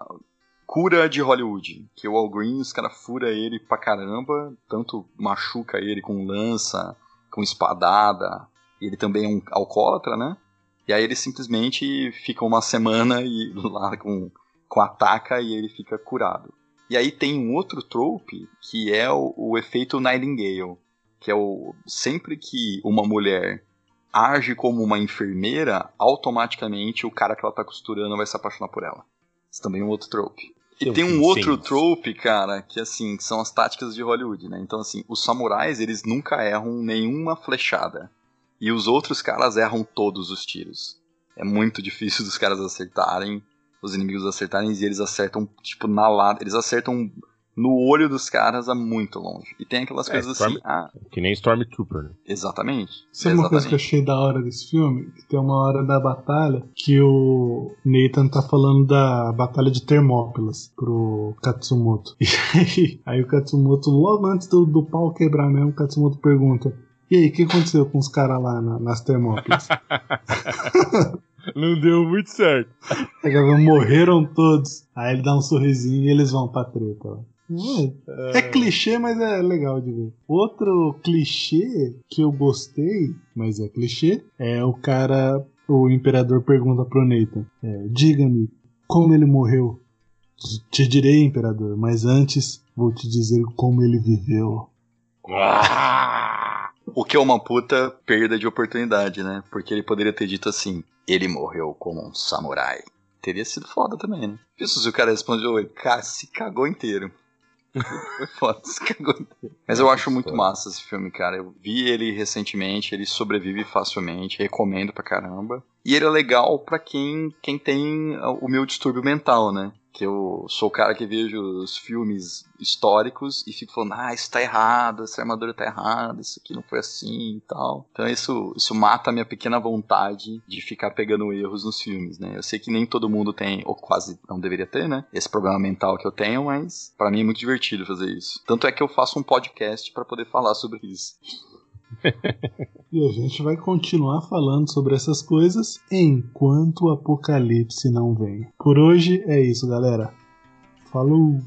cura de Hollywood. Que o Al Green, os caras fura ele pra caramba, tanto machuca ele com lança, com espadada, ele também é um alcoólatra, né? E aí ele simplesmente fica uma semana e lá com, com a taca e ele fica curado. E aí tem um outro trope que é o, o efeito Nightingale, que é o sempre que uma mulher age como uma enfermeira, automaticamente o cara que ela tá costurando vai se apaixonar por ela. Isso também é um outro trope. E tem um outro trope, cara, que assim, são as táticas de Hollywood, né? Então assim, os samurais, eles nunca erram nenhuma flechada. E os outros caras erram todos os tiros. É muito difícil dos caras acertarem, os inimigos acertarem, e eles acertam, tipo, na lata. Eles acertam no olho dos caras a muito longe. E tem aquelas é, coisas Storm... assim. Ah, que nem Stormtrooper, né? Exatamente. Sabe uma coisa que eu achei da hora desse filme? Que tem uma hora da batalha que o Nathan tá falando da batalha de Termópilas pro Katsumoto. E aí, aí o Katsumoto, logo antes do, do pau quebrar mesmo, o Katsumoto pergunta: e aí, o que aconteceu com os caras lá na, nas Termópilas? Não deu muito certo. Morreram todos. Aí ele dá um sorrisinho e eles vão pra treta. É, é clichê, mas é legal de ver. Outro clichê que eu gostei, mas é clichê, é o cara, o imperador pergunta pro Nathan: é, Diga-me, como ele morreu? Te direi, imperador, mas antes vou te dizer como ele viveu. O que é uma puta perda de oportunidade, né? Porque ele poderia ter dito assim: ele morreu como um samurai. Teria sido foda também, né? Isso se o cara respondeu, ele se cagou inteiro. Foi foda, se cagou inteiro. Mas eu acho muito massa esse filme, cara. Eu vi ele recentemente, ele sobrevive facilmente, recomendo pra caramba. E ele é legal pra quem, quem tem o meu distúrbio mental, né? Que eu sou o cara que vejo os filmes históricos e fico falando, ah, isso tá errado, essa armadura tá errada, isso aqui não foi assim e tal. Então isso, isso mata a minha pequena vontade de ficar pegando erros nos filmes, né? Eu sei que nem todo mundo tem, ou quase não deveria ter, né? Esse problema mental que eu tenho, mas para mim é muito divertido fazer isso. Tanto é que eu faço um podcast para poder falar sobre isso. E a gente vai continuar falando sobre essas coisas enquanto o apocalipse não vem. Por hoje é isso, galera. Falou!